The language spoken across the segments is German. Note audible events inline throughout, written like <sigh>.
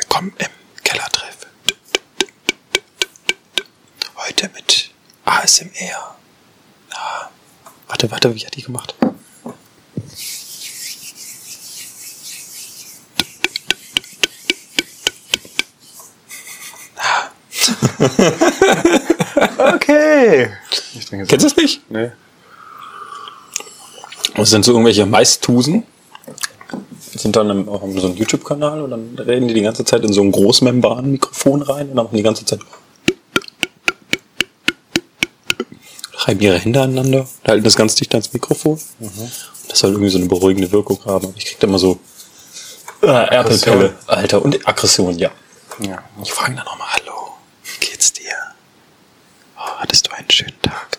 Willkommen im Kellertreff. Heute mit ASMR. Ah, warte, warte, wie hat die gemacht? <laughs> Okay. Trinke jetzt Kennst du das nicht? Nee. Das sind so irgendwelche Maistusen. Sind dann auch so einen YouTube-Kanal und dann reden die die ganze Zeit in so ein Großmembran-Mikrofon rein und dann machen die ganze Zeit reiben ihre Hände aneinander, halten das ganz dicht ans Mikrofon. Das soll irgendwie so eine beruhigende Wirkung haben. Ich krieg da immer so äh, Erpelpelle, Alter, und Aggression, ja. Ja. Ich frage dann nochmal, hallo, wie geht's dir? Oh, hattest du einen schönen Tag?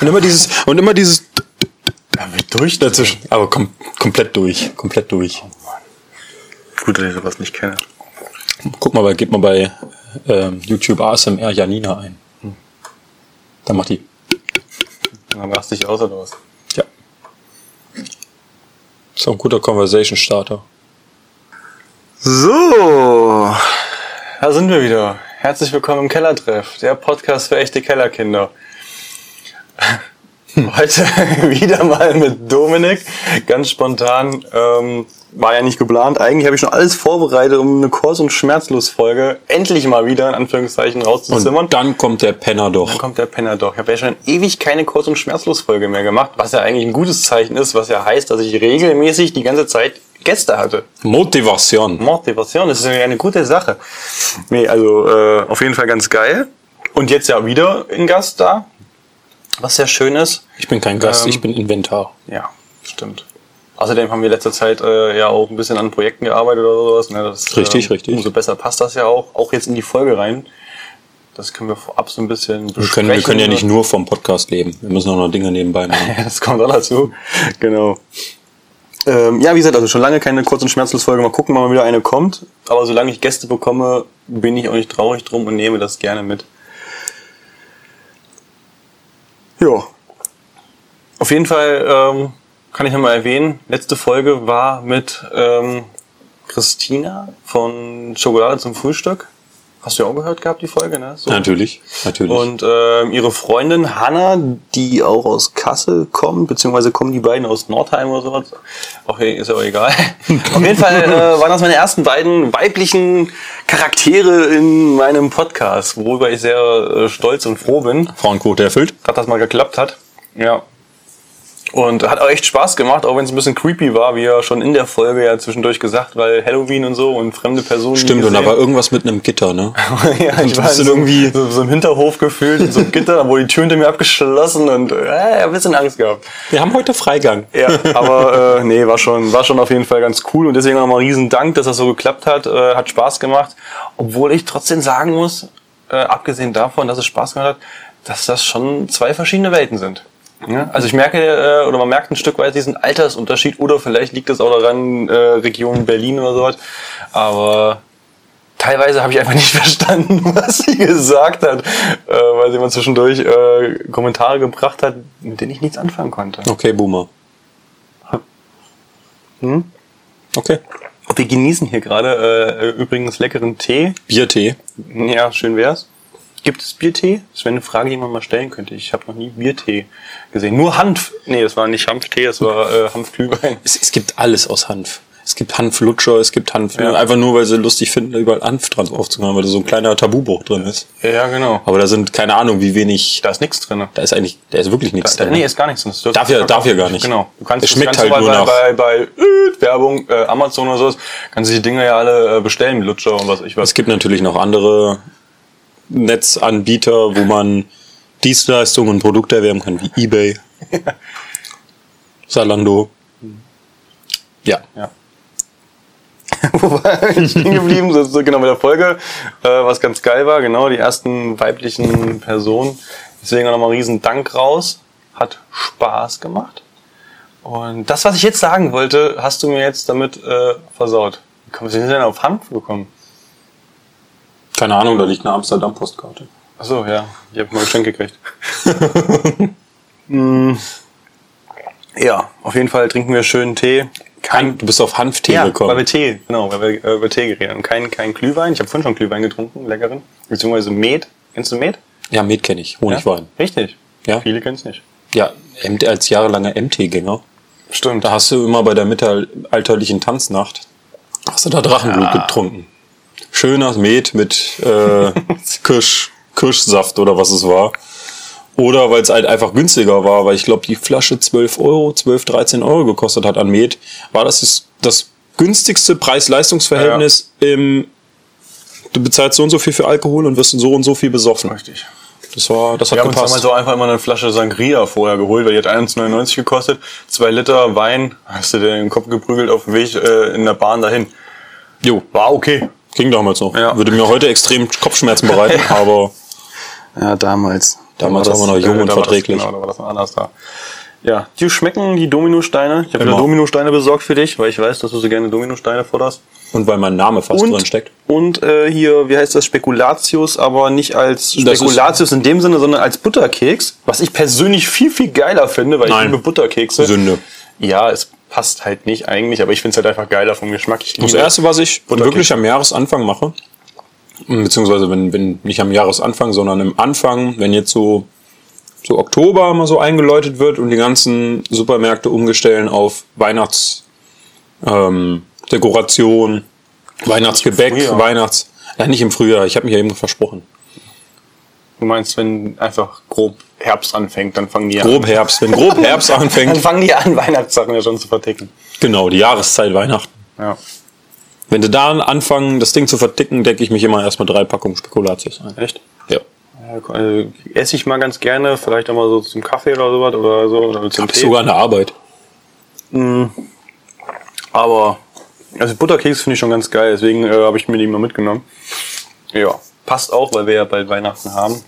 Und immer dieses, und immer dieses Ja, wird durch dazwischen. Aber kom komplett durch, komplett durch. Gut, dass ich sowas nicht kenne. Guck mal, bei, gib mal bei ähm, YouTube ASMR Janina ein. Dann macht die. Dann raste ich aus oder was? Ja. Ist auch ein guter Conversation Starter. So, da sind wir wieder. Herzlich willkommen im Kellertreff, der Podcast für echte Kellerkinder. <laughs> Heute wieder mal mit Dominik, ganz spontan. Ähm, war ja nicht geplant. Eigentlich habe ich schon alles vorbereitet, um eine Kurs- und Schmerzlos-Folge endlich mal wieder in Anführungszeichen rauszuzimmern. Und dann kommt der Penner Dann doch. kommt der Penner doch. Ich habe ja schon ewig keine Kurz- und Schmerzlos-Folge mehr gemacht, was ja eigentlich ein gutes Zeichen ist, was ja heißt, dass ich regelmäßig die ganze Zeit Gäste hatte. Motivation. Motivation, das ist ja eine gute Sache. Nee, also äh, auf jeden Fall ganz geil. Und jetzt ja wieder ein Gast da, was sehr schön ist. Ich bin kein Gast, Ähm, ich bin Inventar. Ja, stimmt. Außerdem haben wir letzter Zeit äh, ja auch ein bisschen an Projekten gearbeitet oder sowas. Ne? Das, Richtig, ähm, richtig. Umso besser passt das ja auch, auch jetzt in die Folge rein. Das können wir vorab so ein bisschen Wir können, wir können ja nicht nur vom Podcast leben. Wir müssen auch noch Dinge nebenbei <laughs> machen. Das kommt auch dazu. Genau. Ähm, ja, wie gesagt, also schon lange keine Kurz- und Schmerzlos-Folge. Mal gucken, wann mal wieder eine kommt. Aber solange ich Gäste bekomme, bin ich auch nicht traurig drum und nehme das gerne mit. Ja. Auf jeden Fall ähm, kann ich nochmal erwähnen, letzte Folge war mit ähm, Christina von Schokolade zum Frühstück. Hast du ja auch gehört gehabt, die Folge, ne? So. Natürlich, natürlich. Und ähm, ihre Freundin Hanna, die auch aus Kassel kommt, beziehungsweise kommen die beiden aus Nordheim oder sowas. Okay, ist ja auch egal. <laughs> Auf jeden Fall äh, waren das meine ersten beiden weiblichen Charaktere in meinem Podcast, worüber ich sehr äh, stolz und froh bin, Frauenquote erfüllt. dass das mal geklappt hat. Ja. Und hat auch echt Spaß gemacht, auch wenn es ein bisschen creepy war, wie ja schon in der Folge ja zwischendurch gesagt, weil Halloween und so und fremde Personen. Stimmt, und da war irgendwas mit einem Gitter, ne? <laughs> ja, ich war so, irgendwie- so, so im Hinterhof gefühlt, in so einem Gitter, da wurde die Tür hinter mir abgeschlossen und äh, ein bisschen Angst gehabt. Wir haben heute Freigang. Ja, <laughs> aber äh, nee, war schon, war schon auf jeden Fall ganz cool und deswegen nochmal riesen Dank, dass das so geklappt hat, äh, hat Spaß gemacht, obwohl ich trotzdem sagen muss, äh, abgesehen davon, dass es Spaß gemacht hat, dass das schon zwei verschiedene Welten sind. Ja? Also ich merke, äh, oder man merkt ein Stück weit diesen Altersunterschied oder vielleicht liegt es auch daran, äh, Region Berlin oder sowas, aber teilweise habe ich einfach nicht <laughs> verstanden, was sie gesagt hat, äh, weil sie mal zwischendurch äh, Kommentare gebracht hat, mit denen ich nichts anfangen konnte. Okay, Boomer. Hm? Okay. Wir genießen hier gerade äh, übrigens leckeren Tee. Biertee. Ja, schön wär's. Gibt es Biertee? Das wäre eine Frage, die man mal stellen könnte. Ich habe noch nie Biertee gesehen. Nur Hanf. Nee, das war nicht Hanftee, das war äh, Hanfglühwein. Es, es gibt alles aus Hanf. Es gibt Hanflutscher, es gibt Hanf, Ja. einfach nur, weil sie lustig finden, überall Hanf dran aufzumachen, weil da so ein kleiner Tabubruch drin ist. Ja, genau. Aber da sind, keine Ahnung, wie wenig, Da ist nichts drin. da ist eigentlich, da ist wirklich nichts Da, drin. nee, ist gar nichts drin. Das Darf ja- darf ja gar nicht. Genau. Du kannst Es schmeckt halt bei, nur bei, nach- bei, bei äh, Werbung, äh, Amazon oder sowas, kannst du die Dinger ja alle äh, bestellen, Lutscher und was ich was. Es gibt natürlich noch andere Netzanbieter, wo man Dienstleistungen und Produkte erwerben kann, wie eBay, <laughs> Zalando. Ja. Ja. <laughs> Wo war ich stehen geblieben? So, so genau mit der Folge, äh, was ganz geil war, genau, die ersten weiblichen Personen. Deswegen auch nochmal riesen Dank raus. Hat Spaß gemacht. Und das, was ich jetzt sagen wollte, hast du mir jetzt damit äh, versaut. Wie kommst du denn auf Hanf gekommen? Keine Ahnung, da liegt eine Amsterdam-Postkarte. Achso, ja, ich habe mal ein Geschenk gekriegt. <laughs> Mm, ja, auf jeden Fall trinken wir schönen Tee. Kein, du bist auf Hanftee ja, gekommen. weil wir Tee, genau, weil wir äh, über Tee geredet haben. Kein, kein Glühwein. Ich habe vorhin schon Glühwein getrunken, leckeren. Beziehungsweise Met. Kennst du Met? ja, Met kenne ich. Honigwein. Richtig. Ja. Viele kennen es nicht. Ja, als jahrelanger MT-Gänger. Stimmt. Da hast du immer bei der mittelalterlichen Tanznacht, hast du da Drachenblut getrunken. Schöner Met mit äh, <laughs> Kirsch, Kirschsaft oder was es war. Oder weil es halt einfach günstiger war, weil ich glaube, die Flasche 12 Euro, 12, 13 Euro gekostet hat an Met, war das das, das günstigste Preis-Leistungs-Verhältnis im Du bezahlst so und so viel für Alkohol und wirst so und so viel besoffen. Richtig. Das war, das hat Wir haben uns gepasst. damals auch einfach immer eine Flasche Sangria vorher geholt, weil die hat 1,99 gekostet. Zwei Liter Wein, hast du dir den Kopf geprügelt auf dem Weg äh, in der Bahn dahin. Jo, War okay. Ging damals noch. Ja. Würde mir heute extrem Kopfschmerzen bereiten, <laughs> aber Ja, damals. Damals Da waren wir noch jung und da war verträglich. Das, genau, da war das anders da. Ja, dir schmecken die Dominosteine. Ich habe wieder. Dominosteine besorgt für dich, weil ich weiß, dass du so gerne Dominosteine forderst. und weil mein Name fast drin steckt. und äh, hier, wie heißt das, Spekulatius, aber nicht als Spekulatius in dem Sinne, sondern als Butterkeks, was ich persönlich viel, viel geiler finde, weil Nein. ich liebe Butterkekse. Sünde. Ja, es passt halt nicht eigentlich, aber ich finde es halt einfach geiler vom Geschmack. Ich Das erste, was ich wirklich am Jahresanfang mache, beziehungsweise wenn, wenn nicht am Jahresanfang, sondern im Anfang, wenn jetzt so, so Oktober mal so eingeläutet wird und die ganzen Supermärkte umgestellen auf Weihnachts, ähm, Weihnachtsgebäck. Weihnachts, ja nicht im Frühjahr, ich habe mich ja eben versprochen. Du meinst, wenn einfach grob Herbst anfängt, dann fangen die Grob Herbst, wenn grob Herbst an. <laughs> Dann anfängt, fangen die an, Weihnachtssachen ja schon zu verticken. genau, die Jahreszeit Weihnachten. Ja. Wenn sie da anfangen, das Ding zu verticken, decke ich mich immer erstmal drei Packungen Spekulatius ein. Echt? Ja. Ja, also, esse ich mal ganz gerne, vielleicht auch mal so zum Kaffee oder sowas oder so oder zum Ist sogar eine Arbeit. Aber also Butterkeks finde ich schon ganz geil, deswegen äh, habe ich mir die mal mitgenommen. Ja, passt auch, weil wir ja bald Weihnachten haben.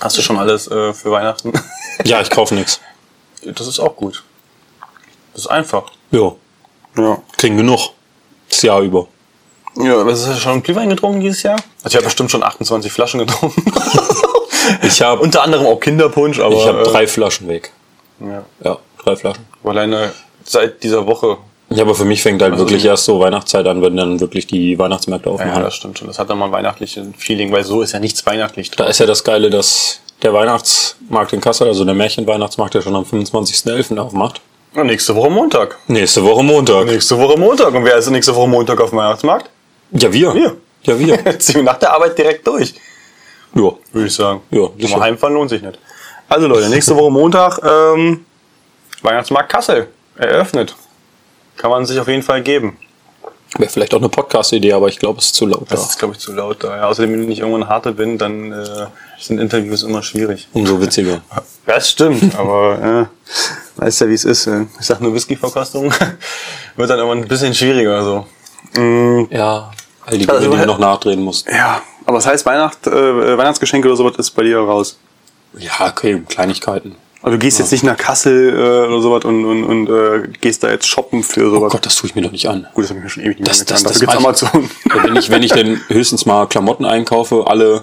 Hast du schon alles äh, für Weihnachten? <laughs> Ja, ich kaufe nichts. das ist auch gut. Das ist einfach. Ja, Ja. kriegen genug. Das Jahr über. Ja, was hast du schon Glühwein getrunken dieses Jahr? Also ich habe bestimmt schon 28 Flaschen getrunken. <laughs> Ich habe Unter anderem auch Kinderpunsch, aber ich hab äh, drei Flaschen weg. ja, Ja, drei Flaschen. alleine seit dieser Woche. Ja, aber für mich fängt halt Also wirklich erst so Weihnachtszeit an, wenn dann wirklich die Weihnachtsmärkte Ja, aufmachen. das stimmt schon. Das hat dann mal ein weihnachtliches Feeling, weil so ist ja nichts weihnachtlich da ist ja das Geile, dass der Weihnachtsmarkt in Kassel, also der Märchenweihnachtsmarkt, der schon am 25.11. aufmacht. Und nächste Woche Montag. Nächste Woche Montag. Nächste Woche Montag. Und wer ist nächste Woche Montag auf dem Weihnachtsmarkt? Ja, wir. Wir. Ja, wir. <laughs> Ziehen wir nach der Arbeit direkt durch, ja. würde ich sagen. Ja, sicher. Mal heimfahren lohnt sich nicht. Also Leute, nächste Woche Montag, ähm, Weihnachtsmarkt Kassel eröffnet. Kann man sich auf jeden Fall geben. Wäre vielleicht auch eine Podcast-Idee, aber ich glaube, es ist zu laut. Das Da. ist, glaube ich, zu laut da. Ja, außerdem, wenn ich irgendwann harte bin, dann äh, sind Interviews immer schwierig. Umso witziger. <laughs> Das stimmt, aber äh, weißt ja, wie es ist. Äh. Ich sag nur Whisky-Verkostung. <laughs> Wird dann immer ein bisschen schwieriger so. Mm, Ja, all die Also, Dinge, die du weil- noch nachdrehen musst. ja, aber das heißt, Weihnacht, äh, Weihnachtsgeschenke oder sowas ist bei dir raus. Ja, okay, Kleinigkeiten. Also du gehst jetzt nicht nach Kassel äh, oder sowas und, und, und äh, gehst da jetzt shoppen für Oh sowas. Gott, das tue ich mir doch nicht an. Gut, das habe ich mir schon ewig nicht Das- mehr das- das Dafür gibt's ich- Amazon. <laughs> Ja, wenn ich, wenn ich denn höchstens mal Klamotten einkaufe, alle,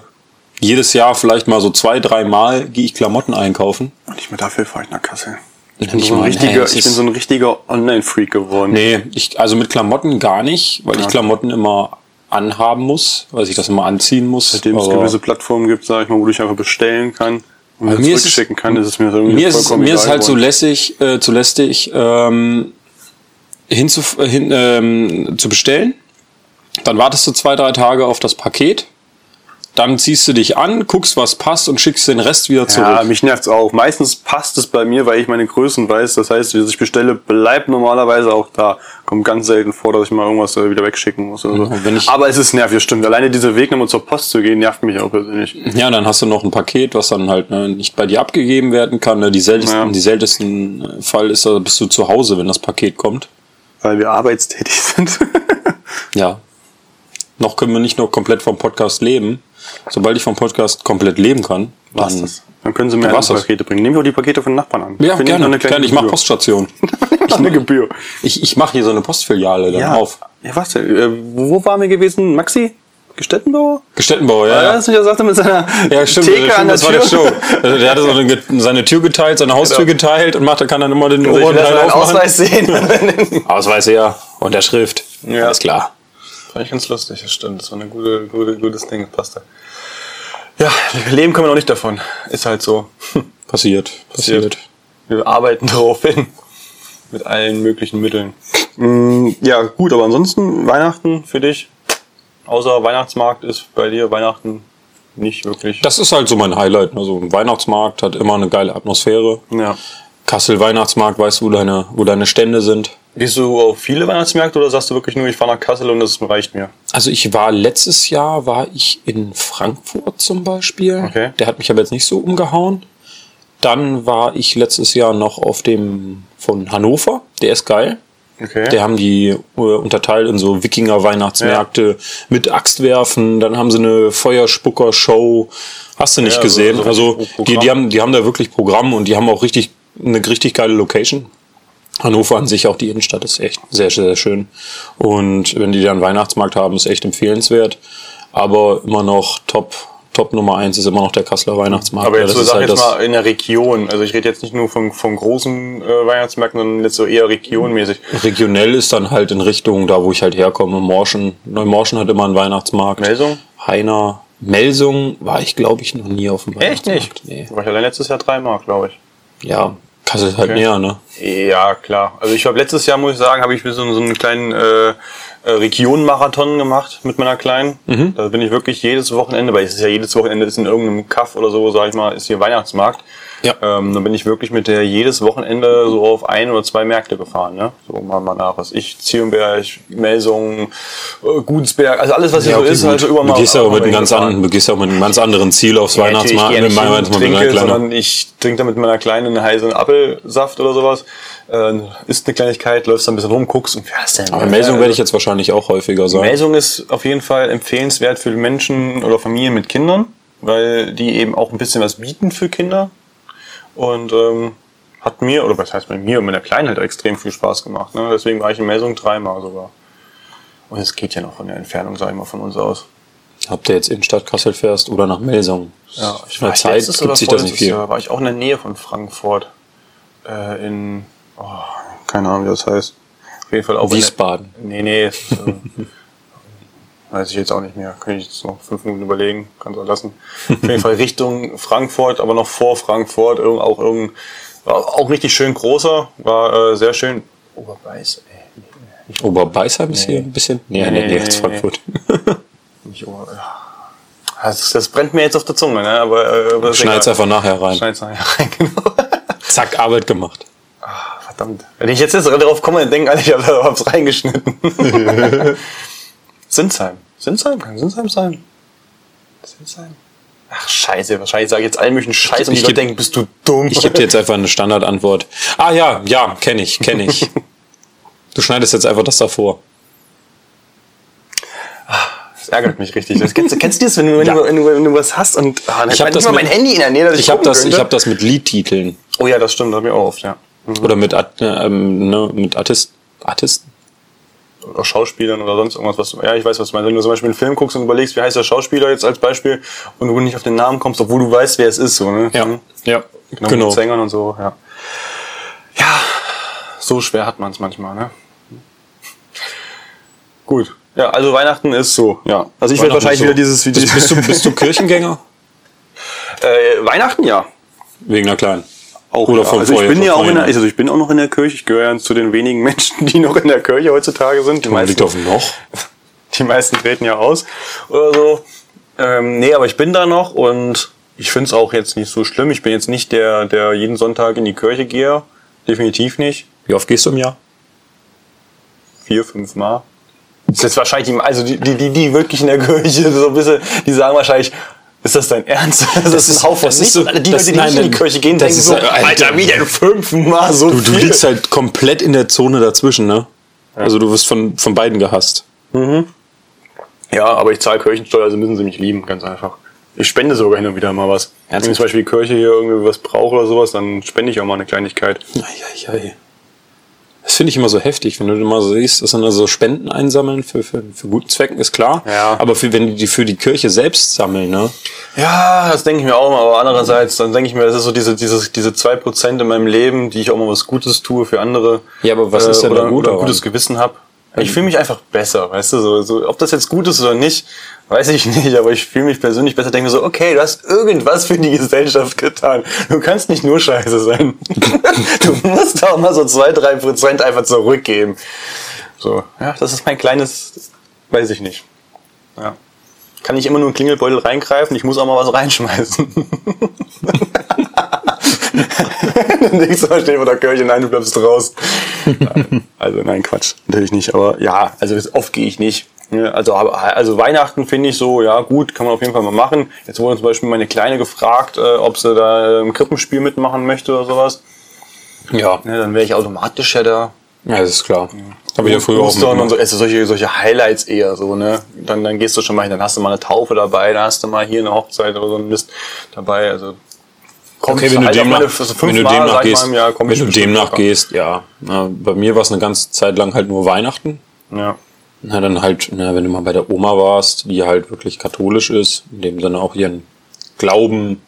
jedes Jahr vielleicht mal so zwei, drei Mal gehe ich Klamotten einkaufen. Und nicht mehr dafür fahre ich nach Kassel. Ich Ja, bin, so ein richtiger, ich bin so ein richtiger Online-Freak geworden. Nee, ich, also mit Klamotten gar nicht, weil ich Ja. Klamotten immer anhaben muss, weil ich das immer anziehen muss. Seitdem es gewisse Plattformen gibt, sag ich mal, wo ich einfach bestellen kann und Bei mir mir ist zurückschicken kann, ist es mir irgendwie mir ist, vollkommen mir ist halt so geworden. lässig, äh, zu lästig, ähm, hinzu, äh, hin, ähm, zu bestellen. Dann wartest du zwei, drei Tage auf das Paket. Dann ziehst du dich an, guckst, was passt und schickst den Rest wieder zurück. Ja, mich nervt's auch. Meistens passt es bei mir, weil ich meine Größen weiß. Das heißt, was ich bestelle, bleibt normalerweise auch da. Kommt ganz selten vor, dass ich mal irgendwas äh, wieder wegschicken muss. Oder so. Ich- Aber es ist nervig, stimmt. Alleine dieser Weg, nochmal zur Post zu gehen, nervt mich auch persönlich. Ja, dann hast du noch ein Paket, was dann halt ne, nicht bei dir abgegeben werden kann. Ne? Die seltensten, Ja. die seltensten äh, Fall ist, da bist du zu Hause, wenn das Paket kommt. Weil wir arbeitstätig <laughs> sind. Ja. Noch können wir nicht nur komplett vom Podcast leben. Sobald ich vom Podcast komplett leben kann, dann. das? Dann können Sie mir das. Pakete bringen. Nehmen wir auch die Pakete von den Nachbarn an. Ja, Finde ich gerne. kleine gerne. Ich mache. Poststation. Noch eine Gebühr. Ich, ich mache hier so eine Postfiliale dann Ja. auf. Ja, was denn? Äh, wo waren wir gewesen? Maxi? Gestettenbauer? Gestettenbauer, Ja, ja. das ja. sagte mit seiner Ja, stimmt, Theke stimmt an der das war Tür. der Show. Also der hatte so eine, seine Tür geteilt, seine Haustür Genau. geteilt und macht, kann dann immer den Also ich oberen Teil aufmachen. Ausweis sehen. <laughs> Ausweis her. Und der Schrift. Ja. Alles klar. Fand ich ganz lustig, das stimmt. Das war ein gute, gute, gutes Ding, das passte. Ja, leben können wir noch nicht davon. Ist halt so. <laughs> Passiert. Passiert. Wir arbeiten <laughs> darauf hin. Mit allen möglichen Mitteln. Mm, Ja, gut, aber ansonsten Weihnachten für dich. Außer Weihnachtsmarkt ist bei dir Weihnachten nicht wirklich. Das ist halt so mein Highlight. Also ein Weihnachtsmarkt hat immer eine geile Atmosphäre. ja. Kassel Weihnachtsmarkt, weißt du, wo deine, wo deine Stände sind. Gehst du auf viele Weihnachtsmärkte oder sagst du wirklich nur, ich fahre nach Kassel und das reicht mir? Also ich war letztes Jahr war ich in Frankfurt zum Beispiel. Okay. Der hat mich aber jetzt nicht so umgehauen. Dann war ich letztes Jahr noch auf dem von Hannover. Der ist geil. Okay. Der haben die äh, unterteilt in so Wikinger-Weihnachtsmärkte mit Axtwerfen. Dann haben sie eine Feuerspucker-Show. Hast du nicht Ja, gesehen? so also die, die, haben, die haben da wirklich Programm und die haben auch richtig eine richtig geile Location. Hannover an sich, auch die Innenstadt, ist echt sehr, sehr schön. Und wenn die dann Weihnachtsmarkt haben, ist echt empfehlenswert. Aber immer noch Top, Top Nummer eins ist immer noch der Kasseler Weihnachtsmarkt. Aber jetzt Ja, so sag halt jetzt mal in der Region. Also ich rede jetzt nicht nur von, von großen äh, Weihnachtsmärkten, sondern jetzt so eher regionmäßig. Regionell ist dann halt in Richtung, da wo ich halt herkomme, Morschen. Neumorschen hat immer einen Weihnachtsmarkt. Melsung? Heiner. Melsung war ich, glaube ich, noch nie auf dem Echt Weihnachtsmarkt. nicht? Nee. War ich allein letztes Jahr dreimal, glaube ich. Ja, Kassel ist halt Okay. näher, ne? Ja, klar. Also ich habe letztes Jahr, muss ich sagen, habe ich mir so, so einen kleinen äh, äh, Regionenmarathon gemacht mit meiner Kleinen. Mhm. Da bin ich wirklich jedes Wochenende, weil es ist ja jedes Wochenende ist in irgendeinem Kaff oder so, sag ich mal, ist hier Weihnachtsmarkt. Ja. Ähm, dann bin ich wirklich mit der jedes Wochenende so auf ein oder zwei Märkte gefahren. Ne? So mal, mal nach, was ich, Zierenberg, Melsung, äh, Gutsberg, also alles, was hier so okay, ist, gut. halt so über du gehst ja einem mal ganz anderen, du gehst ja auch mit einem ganz anderen Ziel aufs Ja, Weihnachtsmarkt. mit ich meinem Weihnachtsmarkt trinke, mit einer kleinen- ich trinke da mit meiner Kleinen einen heißen Apfelsaft oder sowas. Äh, isst eine Kleinigkeit, läufst da ein bisschen rum, guckst und wer ist denn? Aber Melsung werde ich jetzt wahrscheinlich auch häufiger sein. Melsung ist auf jeden Fall empfehlenswert für Menschen oder Familien mit Kindern, weil die eben auch ein bisschen was bieten für Kinder. Und ähm, hat mir, oder was heißt bei mir und meiner Kleinen halt extrem viel Spaß gemacht. Ne? Deswegen war ich in Melsung dreimal sogar. Und es geht ja noch von der Entfernung, sag ich mal, von uns aus. Ob du jetzt in Stadt Kassel fährst oder nach Melsung. Ja, ich war Zeit letztes oder gibt sich das nicht viel. Jahr war ich auch in der Nähe von Frankfurt. Äh, in, oh, keine Ahnung, wie das heißt. Auf jeden Fall auch in Wiesbaden. Der, nee, nee, äh, weiß ich jetzt auch nicht mehr. Kann ich jetzt noch fünf Minuten überlegen, kannst du lassen. Auf jeden Fall Richtung Frankfurt, aber noch vor Frankfurt, irgend, auch irgend, war auch richtig schön großer, war äh, sehr schön. Oberbeiß, ey. Nicht, Oberbeißheim ist hier ein bisschen. Nee, nee, nee, Nee, jetzt nee, Frankfurt. <laughs> nicht Ober. Das, das brennt mir jetzt auf der Zunge, ne? aber, äh, Schneid's einfach nachher rein. Schneid's nachher <laughs> rein, genau. Zack, Arbeit gemacht. Ah, verdammt. Wenn ich jetzt, jetzt darauf komme, dann denken alle, ich was reingeschnitten. <laughs> Sinsheim. Sinsheim? Kann Sinsheim sein? Sinsheim? Ach, scheiße. Wahrscheinlich sage ich jetzt allen möglichen Scheiß und die Ich Leute denken, bist du dumm. Ich gebe dir jetzt einfach eine Standardantwort. Ah ja, ja, kenne ich, kenne ich. <laughs> Du schneidest jetzt einfach das davor. Das ärgert mich richtig. Das, kennst, du- kennst du das, wenn du, wenn, Ja. du, wenn, du, wenn du was hast und ah, dann Ich hab nicht das mal mit- mein Handy in der Nähe, dass ich, Ich habe das, ich könnte. hab das mit Liedtiteln. Oh ja, das stimmt, das hab ich auch oft, ja. Oder mit, äh, ähm, ne, mit Artist, Artisten. Schauspielern oder sonst irgendwas, was du, ja, ich weiß, was du meinst. Wenn du zum Beispiel einen Film guckst und überlegst, wie heißt der Schauspieler jetzt als Beispiel und du nicht auf den Namen kommst, obwohl du weißt, wer es ist, so, ne? Ja, Mhm. ja, Genau, genau. mit Sängern und so, ja. Ja, so schwer hat man es manchmal, ne? Gut. Ja, also Weihnachten ist so, ja. Also ich werde wahrscheinlich so. wieder dieses Video. Bist, bist, du, bist du Kirchengänger? <laughs> äh, Weihnachten ja. Wegen der Kleinen. Auch Oder ja. vom also ich bin ja auch in der, also ich bin auch noch in der Kirche. Ich gehöre ja zu den wenigen Menschen, die noch in der Kirche heutzutage sind. Die Man meisten, liegt auf dem Loch. die meisten treten ja aus oder so. Ähm, nee, aber ich bin da noch und ich finde es auch jetzt nicht so schlimm. Ich bin jetzt nicht der, der jeden Sonntag in die Kirche gehe. Definitiv nicht. Wie oft gehst du im Jahr? vier, fünf Mal. Das ist jetzt wahrscheinlich, die, also die, die, die, die wirklich in der <laughs> Kirche so ein bisschen, die sagen wahrscheinlich, ist das dein Ernst? <laughs> Das, ist ein Haufen das ist nicht. so- Alle die das- Leute, die nein, nicht in die Kirche gehen, das denken ist, so, Alter, Alter, wie denn fünfmal so Du, du viel? liegst halt komplett in der Zone dazwischen, ne? Also du wirst von, von beiden gehasst. Ja, aber ich zahle Kirchensteuer, also müssen sie mich lieben, ganz einfach. Ich spende sogar hin und wieder mal was. Wenn Ernsthaft? zum Beispiel die Kirche hier irgendwie was braucht oder sowas, dann spende ich auch mal eine Kleinigkeit. Eieiei. Das finde ich immer so heftig, wenn du immer so siehst, dass dann so Spenden einsammeln für, für, für guten Zwecken, ist klar. Ja. Aber für, wenn die die für die Kirche selbst sammeln, ne? Ja, das denke ich mir auch mal, aber andererseits, dann denke ich mir, das ist so diese, diese, diese zwei Prozent in meinem Leben, die ich auch mal was Gutes tue für andere. Ja, aber was ist denn oder, da gut oder daran? gutes Gewissen hab. Ich fühle mich einfach besser, weißt du, so, so, ob das jetzt gut ist oder nicht, weiß ich <laughs> nicht, aber ich fühle mich persönlich besser, denke mir so, okay, du hast irgendwas für die Gesellschaft getan. Du kannst nicht nur scheiße sein. <laughs> du musst auch mal so zwei, drei Prozent einfach zurückgeben. So, ja, das ist mein kleines, weiß ich nicht. Ja. Kann ich immer nur einen Klingelbeutel reingreifen, ich muss auch mal was reinschmeißen. <laughs> <laughs> Nächstes Mal stehen vor der Kirche, nein, du bleibst raus. <laughs> Also nein, Quatsch, natürlich nicht. Aber ja, also oft gehe ich nicht. Ja, Also, also Weihnachten finde ich so, ja gut, kann man auf jeden Fall mal machen. Jetzt wurde zum Beispiel meine Kleine gefragt, äh, ob sie da im Krippenspiel mitmachen möchte oder sowas. Ja. Ja, dann wäre ich automatisch ja da. Ja, das ist klar. Habe ich ja früher auch Ostern und so, also solche, solche Highlights eher so, ne? Dann, dann gehst du schon mal hin, dann hast du mal eine Taufe dabei, dann hast du mal hier eine Hochzeit oder so ein Mist dabei. Also komm, Okay, wenn du halt meine- so wenn du sag demnach ich mal, gehst, im Jahr komm wenn du bestimmt demnach locker. gehst, ja. Na, bei mir war es eine ganze Zeit lang halt nur Weihnachten. Ja. Na, dann halt, na, wenn du mal bei der Oma warst, die halt wirklich katholisch ist, in dem Sinne auch ihren Glauben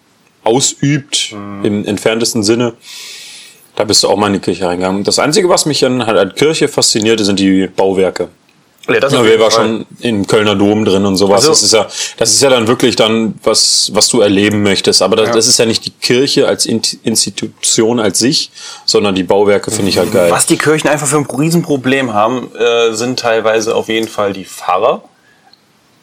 ausübt, Mhm. im entferntesten Sinne, da bist du auch mal in die Kirche reingegangen. Das Einzige, was mich dann halt an Kirche faszinierte, sind die Bauwerke. Ja, das Ja, wir war schon im Kölner Dom drin und sowas. Also- das ist ja, das ist ja dann wirklich dann was, was du erleben möchtest. Aber das, Ja. das ist ja nicht die Kirche als In Institution als sich, sondern die Bauwerke finde ich halt geil. Was die Kirchen einfach für ein Riesenproblem haben, äh, sind teilweise auf jeden Fall die Pfarrer.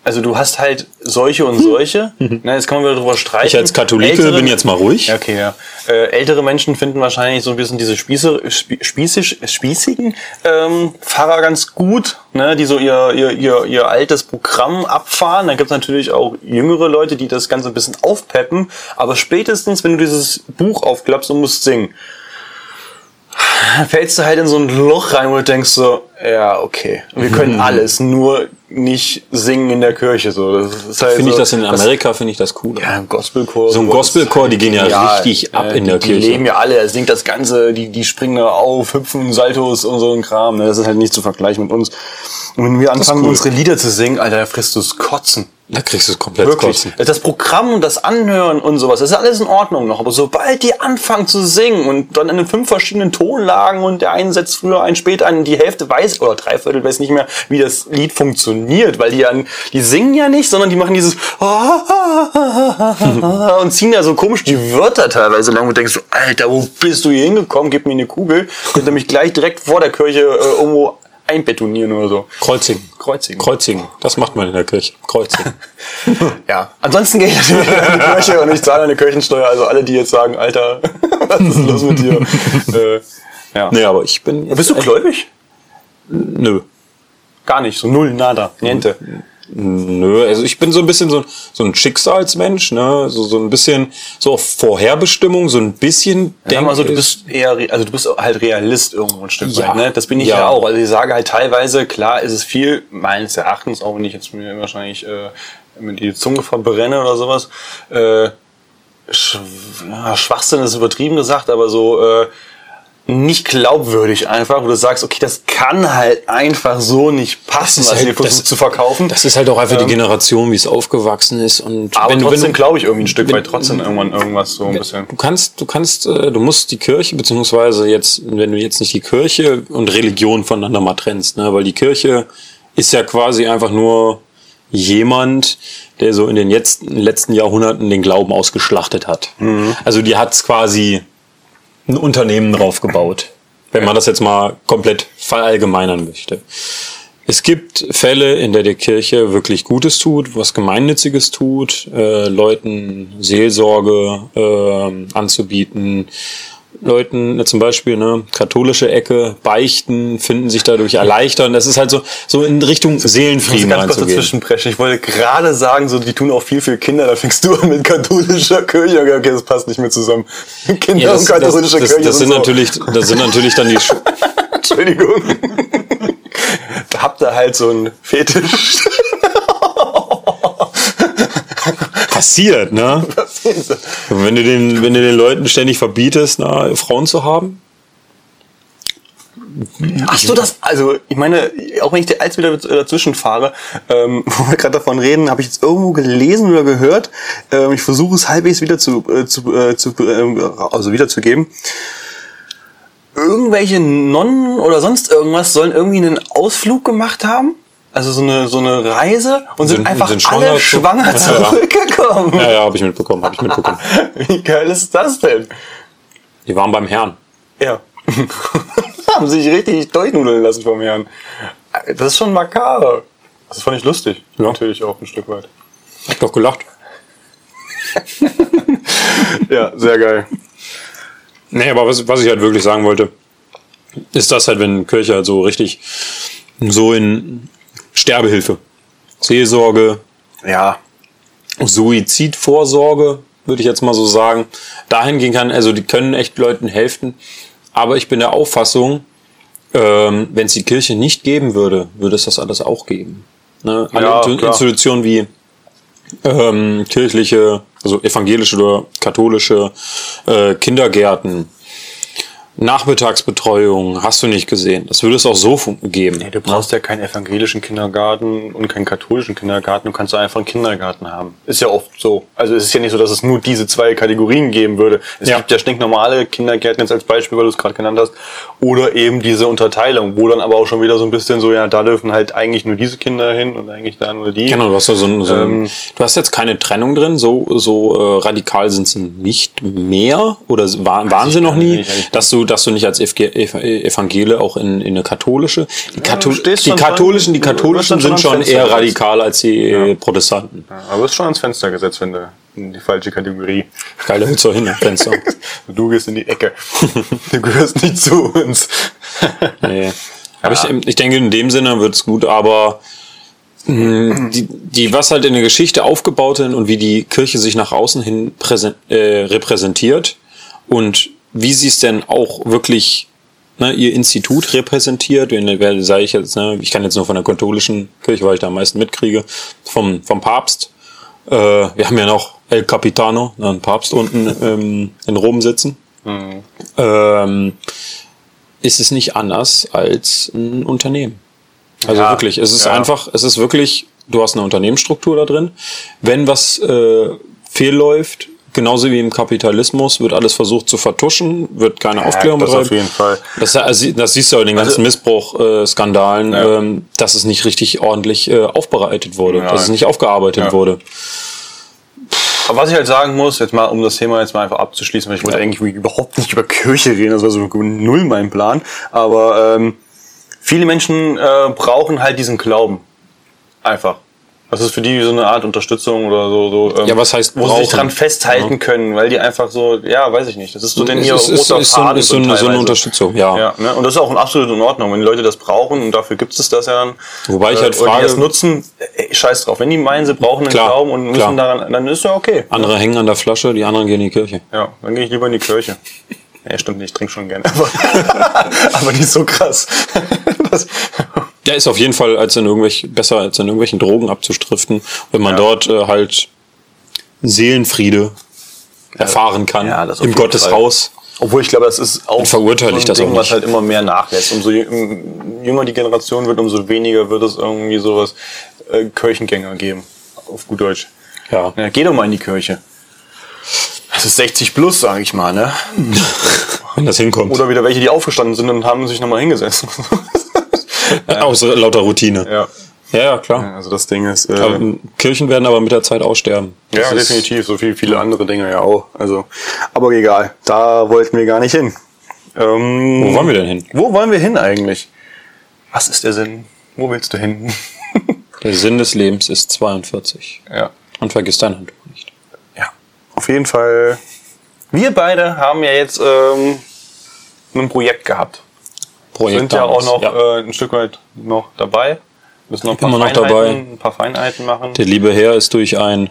Also du hast halt solche und solche. <laughs> Na, jetzt kann man wieder drüber streiten. Hm. Ich als Katholike Ältere- bin jetzt mal ruhig. Okay, ja. Äh, ältere Menschen finden wahrscheinlich so ein bisschen diese Spieße, spie- spießig, spießigen ähm, Pfarrer ganz gut, ne, die so ihr, ihr, ihr, ihr altes Programm abfahren. Dann gibt's natürlich auch jüngere Leute, die das Ganze ein bisschen aufpeppen. Aber spätestens, wenn du dieses Buch aufklappst und musst singen, fällst du halt in so ein Loch rein, wo du denkst so, ja, okay, wir Mhm. können <laughs> alles, nur nicht singen in der Kirche. So, das ist halt Finde so, ich das in Amerika, finde ich das cool. ja, im Gospelchor. So ein. Gospelchor, die gehen ja richtig ab äh, in der die, Kirche. Die leben ja alle, er singt das Ganze, die, die springen da auf, hüpfen, Saltos und so ein Kram. Ne? Das ist halt nicht zu vergleichen mit uns. Und wenn wir anfangen, cool. unsere Lieder zu singen, Alter, da frisst du es kotzen. Da kriegst du es komplett Wirklich. kotzen. Das Programm und das Anhören und sowas, das ist alles in Ordnung noch. Aber sobald die anfangen zu singen und dann in den fünf verschiedenen Tonlagen und der eine setzt früher, ein später an, die Hälfte weiß oder drei Viertel weiß nicht mehr, wie das Lied funktioniert, weil die an, die singen ja nicht, sondern die machen dieses <laughs> und ziehen da so komisch die Wörter teilweise lang und denkst so, Alter, wo bist du hier hingekommen? Gib mir eine Kugel. Könnte mich gleich direkt vor der Kirche äh, irgendwo einbetonieren oder so. Kreuzing. Kreuzigen. Kreuzing. Das macht man in der Kirche. Kreuzing. <laughs> Ja, ansonsten gehe ich natürlich in die Kirche und ich zahle eine Kirchensteuer. Also alle, die jetzt sagen, Alter, <laughs> was ist los mit dir? <laughs> äh, ja. nee, aber ich bin. jetzt Bist du gläubig? Nö. Gar nicht, so null, nada, niente. Nö, also ich bin so ein bisschen so, so ein Schicksalsmensch, ne? So, so ein bisschen so auf Vorherbestimmung, so ein bisschen Denk mal so, du bist eher, also du bist halt Realist irgendwo ein Stück Ja. weit, ne? Das bin ich ja. Ja. auch. Also ich sage halt teilweise, klar ist es viel, meines Erachtens, auch wenn ich jetzt mir wahrscheinlich äh, mit die Zunge verbrenne oder sowas, äh, Sch ja, Schwachsinn ist übertrieben gesagt, aber so äh, nicht glaubwürdig einfach, wo du sagst, okay, das kann halt einfach so nicht passen, was halt- ihr versucht das- zu verkaufen. Das ist halt auch einfach die Generation, wie es aufgewachsen ist. Und aber wenn, du- wenn trotzdem du, glaube ich irgendwie ein Stück wenn- weit trotzdem irgendwann irgendwas so ein bisschen. Du kannst, du kannst, äh, du musst die Kirche, beziehungsweise jetzt, wenn du jetzt nicht die Kirche und Religion voneinander mal trennst, ne, weil die Kirche ist ja quasi einfach nur jemand, der so in den jetzt, letzten Jahrhunderten den Glauben ausgeschlachtet hat. Also die hat's quasi ein Unternehmen drauf gebaut, wenn man das jetzt mal komplett verallgemeinern möchte. Es gibt Fälle, in der die Kirche wirklich Gutes tut, was Gemeinnütziges tut, äh, Leuten Seelsorge ähm, anzubieten, Leuten äh, zum Beispiel ne katholische Ecke beichten, finden sich dadurch erleichtern. Das ist halt so so in Richtung Ich muss Seelenfrieden ganz kurz dazwischen. Ich wollte gerade sagen, so, die tun auch viel für Kinder. Da fängst du an mit katholischer Kirche. Okay, das passt nicht mehr zusammen. Kinder Ja, das, und das, katholische das, Kirche das sind so. natürlich, das sind natürlich dann die Sch- <laughs> Entschuldigung. da <laughs> habt ihr halt so einen Fetisch. Passiert, ne? <laughs> Wenn du den, wenn du den Leuten ständig verbietest, na, Frauen zu haben, Hast du das? Also, ich meine, auch wenn ich dir als wieder dazwischen fahre, ähm, <laughs> wo wir gerade davon reden, habe ich jetzt irgendwo gelesen oder gehört. Ähm, ich versuche es halbwegs wieder zu, äh, zu, äh, zu äh, also wiederzugeben. Irgendwelche Nonnen oder sonst irgendwas sollen irgendwie einen Ausflug gemacht haben. Also so eine so eine Reise und sind, Sind- einfach sind alle schwanger schwanger zu- Ja, zurückgekommen. Ja, ja, habe ich mitbekommen, habe ich mitbekommen. <laughs> Wie geil ist das denn? Die waren beim Herrn. Ja. <laughs> Haben sich richtig durchnudeln lassen vom Herrn. Das ist schon makaber. Das fand ich lustig. Ja. Natürlich auch ein Stück weit. Hab doch gelacht. <laughs> Ja, sehr geil. Nee, aber was, was ich halt wirklich sagen wollte, ist das halt, wenn Kirche halt so richtig so in Sterbehilfe, Seelsorge, Ja. Suizidvorsorge, würde ich jetzt mal so sagen, dahin gehen kann. Also die können echt Leuten helfen. Aber ich bin der Auffassung, ähm, wenn es die Kirche nicht geben würde, würde es das alles auch geben. Ne? Alle Ja, Intu- klar. Institutionen wie ähm, kirchliche, also evangelische oder katholische äh, Kindergärten, Nachmittagsbetreuung, hast du nicht gesehen. Das würde es auch so geben. Nee, du brauchst ja keinen evangelischen Kindergarten und keinen katholischen Kindergarten. Du kannst einfach einen Kindergarten haben. Ist ja oft so. Also es ist ja nicht so, dass es nur diese zwei Kategorien geben würde. Es Ja. gibt ja stinknormale Kindergärten jetzt als Beispiel, weil du es gerade genannt hast. Oder eben diese Unterteilung, wo dann aber auch schon wieder so ein bisschen so, ja, da dürfen halt eigentlich nur diese Kinder hin und eigentlich da nur die. Genau, du hast ja so, ein, so Ähm, du hast jetzt keine Trennung drin, so, so äh, radikal sind sie nicht mehr oder war, waren sie noch nie, nicht, dass du, dass du nicht als Ev Ev Evangele auch in, in eine katholische, die, Kathol du stehst die katholischen, die du katholischen sind schon eher radikal als die äh, Protestanten. Ja, aber es ist schon ans Fenster gesetzt, wenn du in die falsche Kategorie. Geil, da du hin am Fenster. <laughs> Du gehst in die Ecke. <laughs> du gehörst nicht zu uns. <laughs> Nee. Aber ich, ich denke, in dem Sinne wird's gut, aber mh, die, die, was halt in der Geschichte aufgebaut sind und wie die Kirche sich nach außen hin präsen, äh, repräsentiert und wie sie es denn auch wirklich ne, ihr Institut repräsentiert, wenn sage ich jetzt, ne, ich kann jetzt nur von der katholischen Kirche, weil ich da am meisten mitkriege, vom, vom Papst. Äh, wir haben ja noch El Capitano, ne, einen Papst unten ähm, in Rom sitzen. Ähm, ist es nicht anders als ein Unternehmen. Also Ja, wirklich, es ist ja. einfach, es ist wirklich, du hast eine Unternehmensstruktur da drin. Wenn was äh, fehlläuft, genauso wie im Kapitalismus, wird alles versucht zu vertuschen, wird keine Aufklärung das betreiben. auf jeden Fall. Das, also, das siehst du in den ganzen Also- Missbrauch-Skandalen, Ja. ähm, dass es nicht richtig ordentlich äh, aufbereitet wurde, Ja. dass es nicht aufgearbeitet Ja. wurde. Aber was ich halt sagen muss, jetzt mal, um das Thema jetzt mal einfach abzuschließen, weil ich wollte eigentlich überhaupt nicht über Kirche reden, das war so null mein Plan. Aber ähm, viele Menschen äh, brauchen halt diesen Glauben. Einfach. Das ist für die so eine Art Unterstützung oder so. so ähm, Ja, was heißt Wo sie sich brauchen? dran festhalten können, weil die einfach so, ja, weiß ich nicht. Das ist so denn ihr ist, ist, ist, so, ist so, eine, so eine. Unterstützung, ja. Ja, ne? und das ist auch absolut in Ordnung, wenn die Leute das brauchen und dafür gibt es das ja dann. Wobei ich halt frage- die das nutzen, ey, scheiß drauf. Wenn die meinen, sie brauchen einen Glauben und müssen klar. daran, dann ist ja okay. Andere hängen an der Flasche, die anderen gehen in die Kirche. Ja, dann gehe ich lieber in die Kirche. Ja, stimmt nicht, ich trinke schon gerne. Aber, <laughs> aber nicht so krass. <laughs> Das, Ja, ist auf jeden Fall als in irgendwelch, besser als in irgendwelchen Drogen abzustriften, wenn man Ja. dort äh, halt Seelenfriede erfahren kann Ja, im Gotteshaus. obwohl ich glaube, das ist auch verurteile ich das Ding, auch was halt immer mehr nachlässt. Umso jü- jünger die Generation wird, umso weniger wird es irgendwie sowas äh, Kirchengänger geben. Auf gut Deutsch. Ja. Ja, geh doch mal in die Kirche. Das ist 60 plus, sage ich mal, ne? <laughs> Wenn das hinkommt. Oder wieder welche, die aufgestanden sind und haben sich nochmal hingesetzt. <laughs> <laughs> Aus lauter Routine. ja. Ja, ja, klar. Also das Ding ist. Äh, Kirchen werden aber mit der Zeit aussterben. Ja, Das ist- definitiv, so viel, viele andere Dinge ja auch. Also, aber egal, da wollten wir gar nicht hin. Ähm, Wo wollen wir denn hin? Wo wollen wir hin eigentlich? Was ist der Sinn? Wo willst du hin? <laughs> Der Sinn des Lebens ist 42. ja. Und vergiss dein Handtuch nicht. Ja. Auf jeden Fall. Wir beide haben ja jetzt ähm, ein Projekt gehabt. Projekt Sind ja damals. auch noch Ja. Äh, ein Stück weit noch dabei. Müssen noch ein paar, Immer noch dabei. ein paar Feinheiten machen. Der liebe Herr ist durch ein.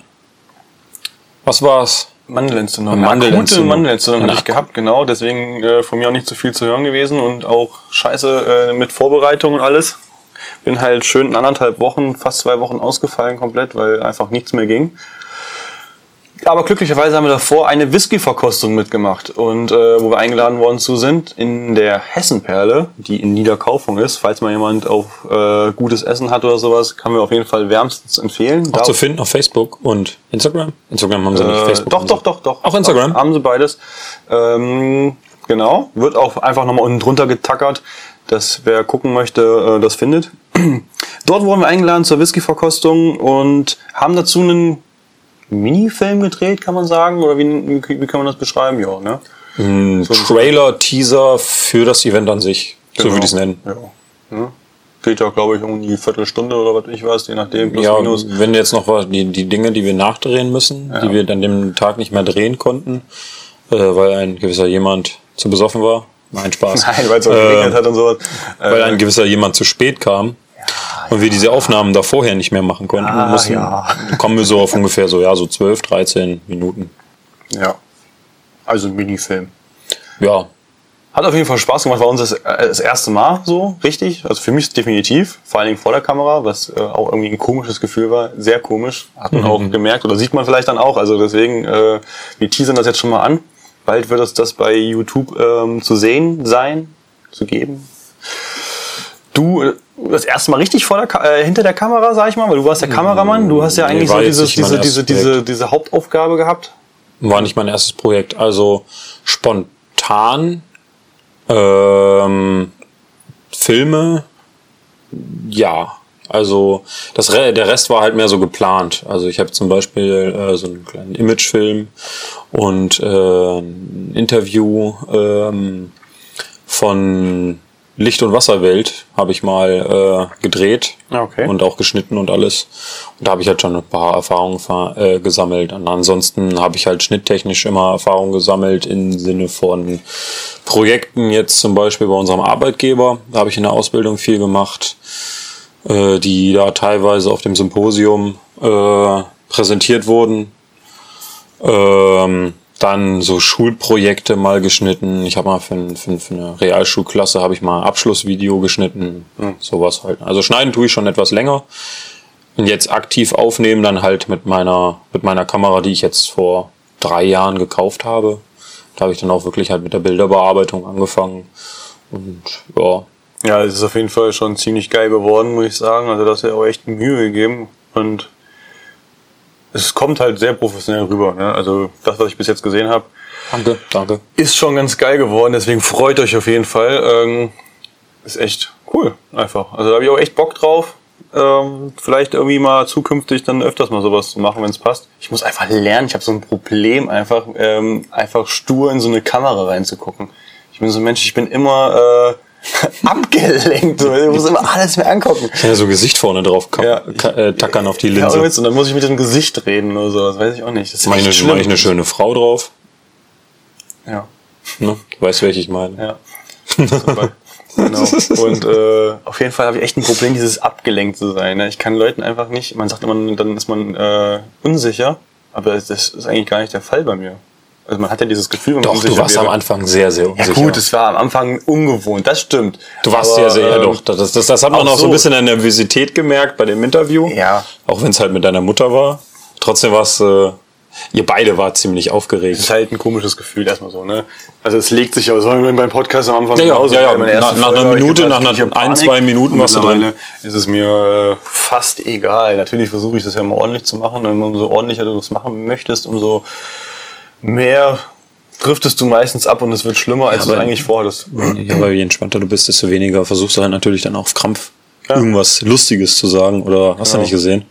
Was war's? Mandelentzündung. Mandelentzündung. Akute Mandelentzündung hatte ich gehabt, genau. Deswegen äh, von mir auch nicht so viel zu hören gewesen und auch scheiße äh, mit Vorbereitung und alles. Bin halt schön anderthalb Wochen, fast zwei Wochen ausgefallen komplett, weil einfach nichts mehr ging. Aber glücklicherweise haben wir davor eine Whisky-Verkostung mitgemacht und äh, wo wir eingeladen worden zu sind in der Hessenperle, die in Niederkaufung ist. Falls mal jemand auf äh, gutes Essen hat oder sowas, kann wir auf jeden Fall wärmstens empfehlen. Auch Da- zu finden auf Facebook und Instagram. Instagram haben sie nicht, äh, Facebook. doch, doch, doch, doch. Auch Instagram? Haben sie beides. Ähm, genau. Wird auch einfach nochmal unten drunter getackert, dass wer gucken möchte, äh, das findet. <clears throat> Dort wurden wir eingeladen zur Whisky-Verkostung und haben dazu einen Minifilm gedreht, kann man sagen? Oder wie, wie, kann man das beschreiben? Ja, ne? Ein Trailer, Teaser für das Event an sich. So Genau. würde ich es nennen. Ja. ja. Geht ja, glaube ich, um die Viertelstunde oder was ich weiß, je nachdem, plus Ja, minus. wenn jetzt noch was, die, die Dinge, die wir nachdrehen müssen, die wir an dem Tag nicht mehr drehen konnten, äh, weil ein gewisser jemand zu besoffen war. Nein, Spaß. <laughs> Nein, weil es auch Äh, hat und sowas. weil Äh, ein gewisser jemand zu spät kam und wir diese Aufnahmen da vorher nicht mehr machen konnten. Ah, mussten, ja. <laughs> kommen wir so auf ungefähr so, ja, so 12, 13 Minuten. ja. Also ein Minifilm. Ja, Hat auf jeden Fall Spaß gemacht, war uns das, äh, das erste Mal so, richtig. Also für mich definitiv, vor allen Dingen vor der Kamera, was äh, auch irgendwie ein komisches Gefühl war. Sehr komisch. Hat man auch gemerkt oder sieht man vielleicht dann auch. Also deswegen, äh, wir teasern das jetzt schon mal an. Bald wird es das bei YouTube ähm, zu sehen sein, zu geben. Du äh, das erste Mal richtig vor der Ka äh, hinter der Kamera, sag ich mal, weil du warst der Kameramann. Du hast ja Nee, eigentlich war so dieses, diese, diese, diese, diese Hauptaufgabe gehabt. war nicht mein erstes Projekt. Also spontan ähm, Filme, ja. Also das Re der Rest war halt mehr so geplant. Also ich habe zum Beispiel äh, so einen kleinen Imagefilm und äh, ein Interview ähm, von Licht- und Wasserwelt habe ich mal äh, gedreht Ah, okay. und auch geschnitten und alles. Und da habe ich halt schon ein paar Erfahrungen äh, gesammelt. Und ansonsten habe ich halt schnitttechnisch immer Erfahrungen gesammelt im Sinne von Projekten. Jetzt zum Beispiel bei unserem Arbeitgeber, da habe ich in der Ausbildung viel gemacht, äh, die da teilweise auf dem Symposium äh, präsentiert wurden. Ähm, dann so Schulprojekte mal geschnitten. Ich habe mal für, für, für eine Realschulklasse habe ich mal ein Abschlussvideo geschnitten. Sowas halt. Also schneiden tue ich schon etwas länger. Und jetzt aktiv aufnehmen dann halt mit meiner, mit meiner Kamera, die ich jetzt vor drei Jahren gekauft habe. Da habe ich dann auch wirklich halt mit der Bilderbearbeitung angefangen. Und ja, Ja, es ist auf jeden Fall schon ziemlich geil geworden, muss ich sagen. Also das hat ja auch echt Mühe gegeben und es kommt halt sehr professionell rüber. Ne? Also das, was ich bis jetzt gesehen habe, danke, danke. ist schon ganz geil geworden. Deswegen freut euch auf jeden Fall. Ähm, ist echt cool, einfach. Also da habe ich auch echt Bock drauf. Ähm, vielleicht irgendwie mal zukünftig dann öfters mal sowas zu machen, wenn es passt. Ich muss einfach lernen. Ich habe so ein Problem, einfach ähm, einfach stur in so eine Kamera reinzugucken. Ich bin so ein Mensch, ich bin immer äh, <laughs> abgelenkt. So. Ich muss immer alles mir angucken. Ich kann ja so Gesicht vorne drauf Ja. äh, tackern auf die Ja, Linse. Witz. und dann muss ich mit dem Gesicht reden oder so. Das weiß ich auch nicht. Das ist Mach ich, eine, mach ich eine schöne Frau drauf. Ja. Ne? Du weißt, welche ich meine. Ja. Super. genau. Und äh, auf jeden Fall habe ich echt ein Problem, dieses abgelenkt zu sein. Ne? Ich kann Leuten einfach nicht, man sagt immer, dann ist man äh, unsicher, aber das ist eigentlich gar nicht der Fall bei mir. Also man hat ja dieses Gefühl, wenn man Doch, du warst wäre. am Anfang sehr, sehr Ja unsicher. gut, es war am Anfang ungewohnt, das stimmt. Du warst Aber, sehr, sehr, ja ähm, doch. Das, das, das hat man auch auch so ein so. bisschen an der Nervosität gemerkt bei dem Interview. Ja. Auch wenn es halt mit deiner Mutter war. Trotzdem war es, äh, ihr beide wart ziemlich aufgeregt. ist halt ein komisches Gefühl erstmal so, ne? Also es legt sich, aber so wie beim Podcast am Anfang Ja, ja, genauso. ja, ja. Erste Nach- einer Minute, hab nach einer- ein, zwei Minuten warst du drin. ist es mir äh, fast egal. Natürlich versuche ich das ja mal ordentlich zu machen. Und umso ordentlicher du das machen möchtest, umso mehr driftest du meistens ab und es wird schlimmer, als du aber- eigentlich vorhattest. Ja, weil je entspannter du bist, desto weniger versuchst du halt natürlich dann auf Krampf irgendwas Lustiges zu sagen oder hast du Genau. nicht gesehen.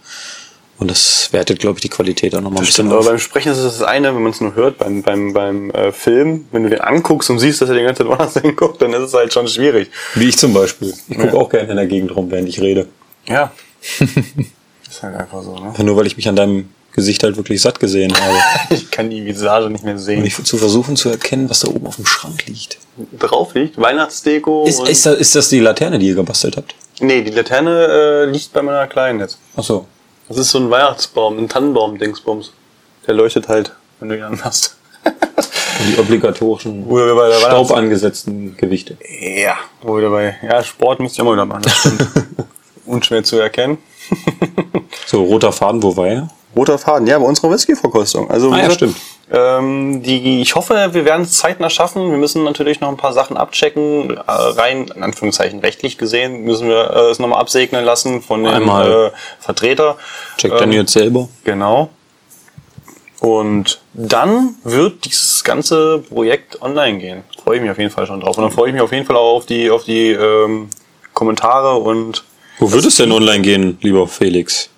Und das wertet, glaube ich, die Qualität auch nochmal ein bisschen Stimmt, aber beim Sprechen ist es das eine, wenn man es nur hört, beim, beim, beim äh, Film, wenn du den anguckst und siehst, dass er die ganze Zeit woanders <laughs> hinguckt, dann ist es halt schon schwierig. Wie ich zum Beispiel. Ich gucke auch gerne in der Gegend rum, während ich rede. Ja. <laughs> ist halt einfach so, ne? Nur weil ich mich an deinem Gesicht halt wirklich satt gesehen habe. <laughs> Ich kann die Visage nicht mehr sehen. ich zu versuchen zu erkennen, was da oben auf dem Schrank liegt. drauf liegt. Weihnachtsdeko. Ist, ist, das, ist das die Laterne, die ihr gebastelt habt? nee, die Laterne äh, liegt bei meiner Kleinen jetzt. Ach so. Das ist so ein Weihnachtsbaum, ein Tannenbaum-Dingsbums. Der leuchtet halt, wenn du ihn anmachst. <laughs> Die obligatorischen Staub angesetzten Gewichte. Ja, wo wir dabei. Ja, Sport müsst ihr mal wieder machen, das stimmt. <laughs> Unschwer zu erkennen. So, roter Faden, wo war er? Roter Faden, ja, bei unserer Whisky-Verkostung. Also, Ah, ja, gesagt, stimmt. Ähm, die, ich hoffe, wir werden es zeitnah schaffen. Wir müssen natürlich noch ein paar Sachen abchecken. Äh, rein, in Anführungszeichen, rechtlich gesehen, müssen wir äh, es nochmal absegnen lassen von dem äh, Vertreter. Check Ähm, dann jetzt selber. Genau. Und dann wird dieses ganze Projekt online gehen. Freue ich mich auf jeden Fall schon drauf. Und dann freue ich mich auf jeden Fall auch auf die, auf die ähm, Kommentare und Wo wird es denn online gehen, lieber Felix?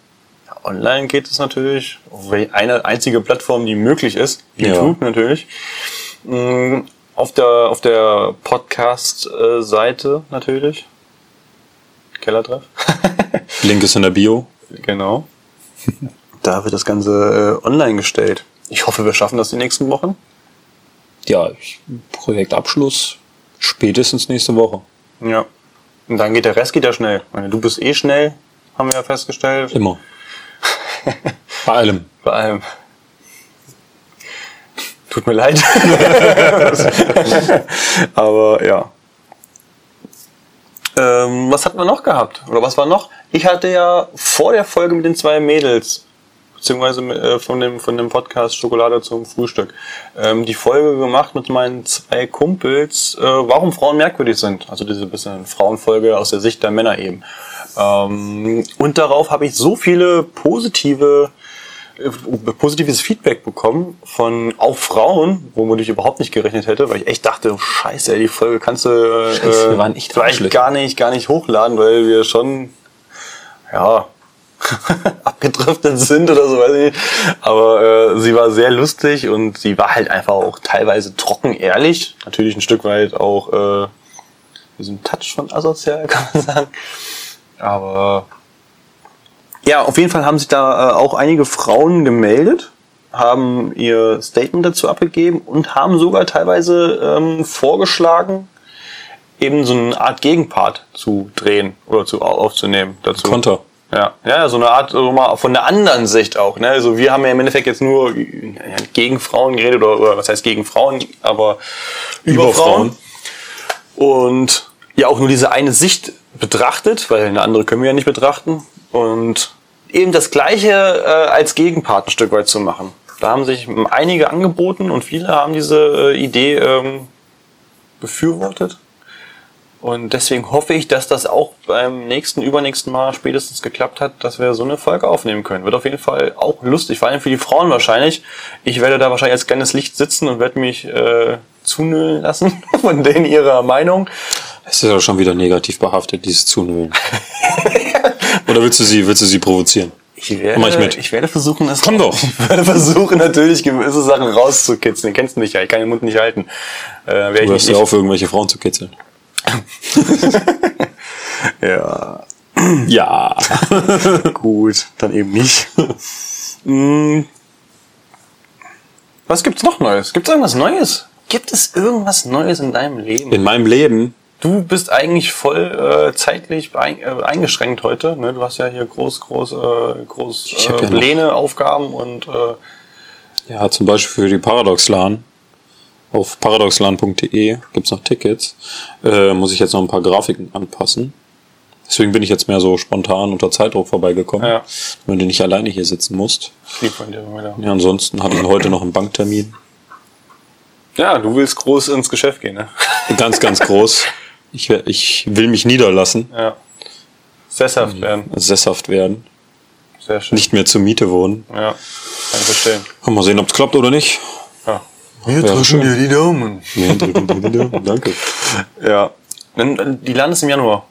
Online geht es natürlich eine einzige Plattform, die möglich ist. Ja. YouTube natürlich. Mm, Auf der, auf der Podcast-Seite natürlich. Kellertreff. <laughs> Link ist in der Bio. genau. <laughs> Da wird das Ganze äh, online gestellt. Ich hoffe, wir schaffen das die nächsten Wochen. Ja, Projektabschluss spätestens nächste Woche. Ja. Und dann geht der Rest geht ja schnell. Du bist eh schnell, haben wir ja festgestellt. Immer. <laughs> Bei allem. Bei allem. Tut mir leid. <laughs> Aber ja. Ähm, was hatten wir noch gehabt? Oder was war noch? Ich hatte ja vor der Folge mit den zwei Mädels, beziehungsweise äh, von, dem, von dem Podcast Schokolade zum Frühstück, ähm, die Folge gemacht mit meinen zwei Kumpels, äh, warum Frauen merkwürdig sind. Also diese bisschen Frauenfolge aus der Sicht der Männer eben. Ähm, und darauf habe ich so viele positive äh, positives Feedback bekommen von auch Frauen, womit ich überhaupt nicht gerechnet hätte, weil ich echt dachte, oh, scheiße, die Folge kannst du äh, Scheiße, wir waren echt vielleicht gar nicht, gar nicht hochladen, weil wir schon ja <laughs> abgedriftet sind oder so, weiß ich nicht. Aber äh, sie war sehr lustig und sie war halt einfach auch teilweise trocken ehrlich. Natürlich ein Stück weit auch äh, diesen Touch von asozial, <laughs> kann man sagen. Aber ja, auf jeden Fall haben sich da äh, auch einige Frauen gemeldet, haben ihr Statement dazu abgegeben und haben sogar teilweise ähm, vorgeschlagen, eben so eine Art Gegenpart zu drehen oder zu au- aufzunehmen dazu. Konter. Ja, ja, so eine Art, so mal von der anderen Sicht auch. Ne? Also wir haben ja im Endeffekt jetzt nur ja, gegen Frauen geredet oder, oder was heißt gegen Frauen, aber über, Über Frauen. Frauen. Und ja auch nur diese eine Sicht betrachtet, weil eine andere können wir ja nicht betrachten. Und eben das Gleiche äh, als Gegenpart ein Stück weit zu machen. Da haben sich einige angeboten und viele haben diese äh, Idee ähm, befürwortet. Und deswegen hoffe ich, dass das auch beim nächsten, übernächsten Mal spätestens geklappt hat, dass wir so eine Folge aufnehmen können. Wird auf jeden Fall auch lustig, vor allem für die Frauen wahrscheinlich. Ich werde da wahrscheinlich als kleines Licht sitzen und werde mich äh, zunüllen lassen <laughs> von denen ihrer Meinung. Es ist ja schon wieder negativ behaftet, dieses Zunölen. <laughs> Oder willst du sie, willst du sie provozieren? Ich werde, Mach ich mit. ich werde versuchen, es Komm doch. <laughs> Ich werde versuchen, natürlich gewisse Sachen rauszukitzeln. Kennst du mich ja, ich kann den Mund nicht halten. Äh, Du hörst ja auf, irgendwelche Frauen zu kitzeln. ja, Ja. gut, dann eben nicht. Hm. Was gibt's noch Neues? Gibt's irgendwas Neues? Gibt es irgendwas Neues in deinem Leben? In meinem Leben, Du bist eigentlich voll äh, zeitlich ein, äh, eingeschränkt heute. Ne? Du hast ja hier groß, groß, äh, groß äh, ja Pläne, Aufgaben und äh, ja, zum Beispiel für die Paradoxlan. Auf paradoxlan.de gibt's noch Tickets. Äh, muss ich jetzt noch ein paar Grafiken anpassen. Deswegen bin ich jetzt mehr so spontan unter Zeitdruck vorbeigekommen, Ja. wenn du nicht alleine hier sitzen musst. lieb von dir wieder. Ja, ansonsten hatte ich heute noch einen Banktermin. Ja, du willst groß ins Geschäft gehen, ne? <laughs> Ganz, ganz groß. Ich, ich will mich niederlassen, Ja. Sesshaft werden. sesshaft werden, Sehr schön. nicht mehr zur Miete wohnen. Ja, kann ich verstehen. Mal sehen, ob es klappt oder nicht. Ja. Wir drücken schön. dir die Daumen. Danke. <laughs> Ja. Dann, Die Land ist im Januar.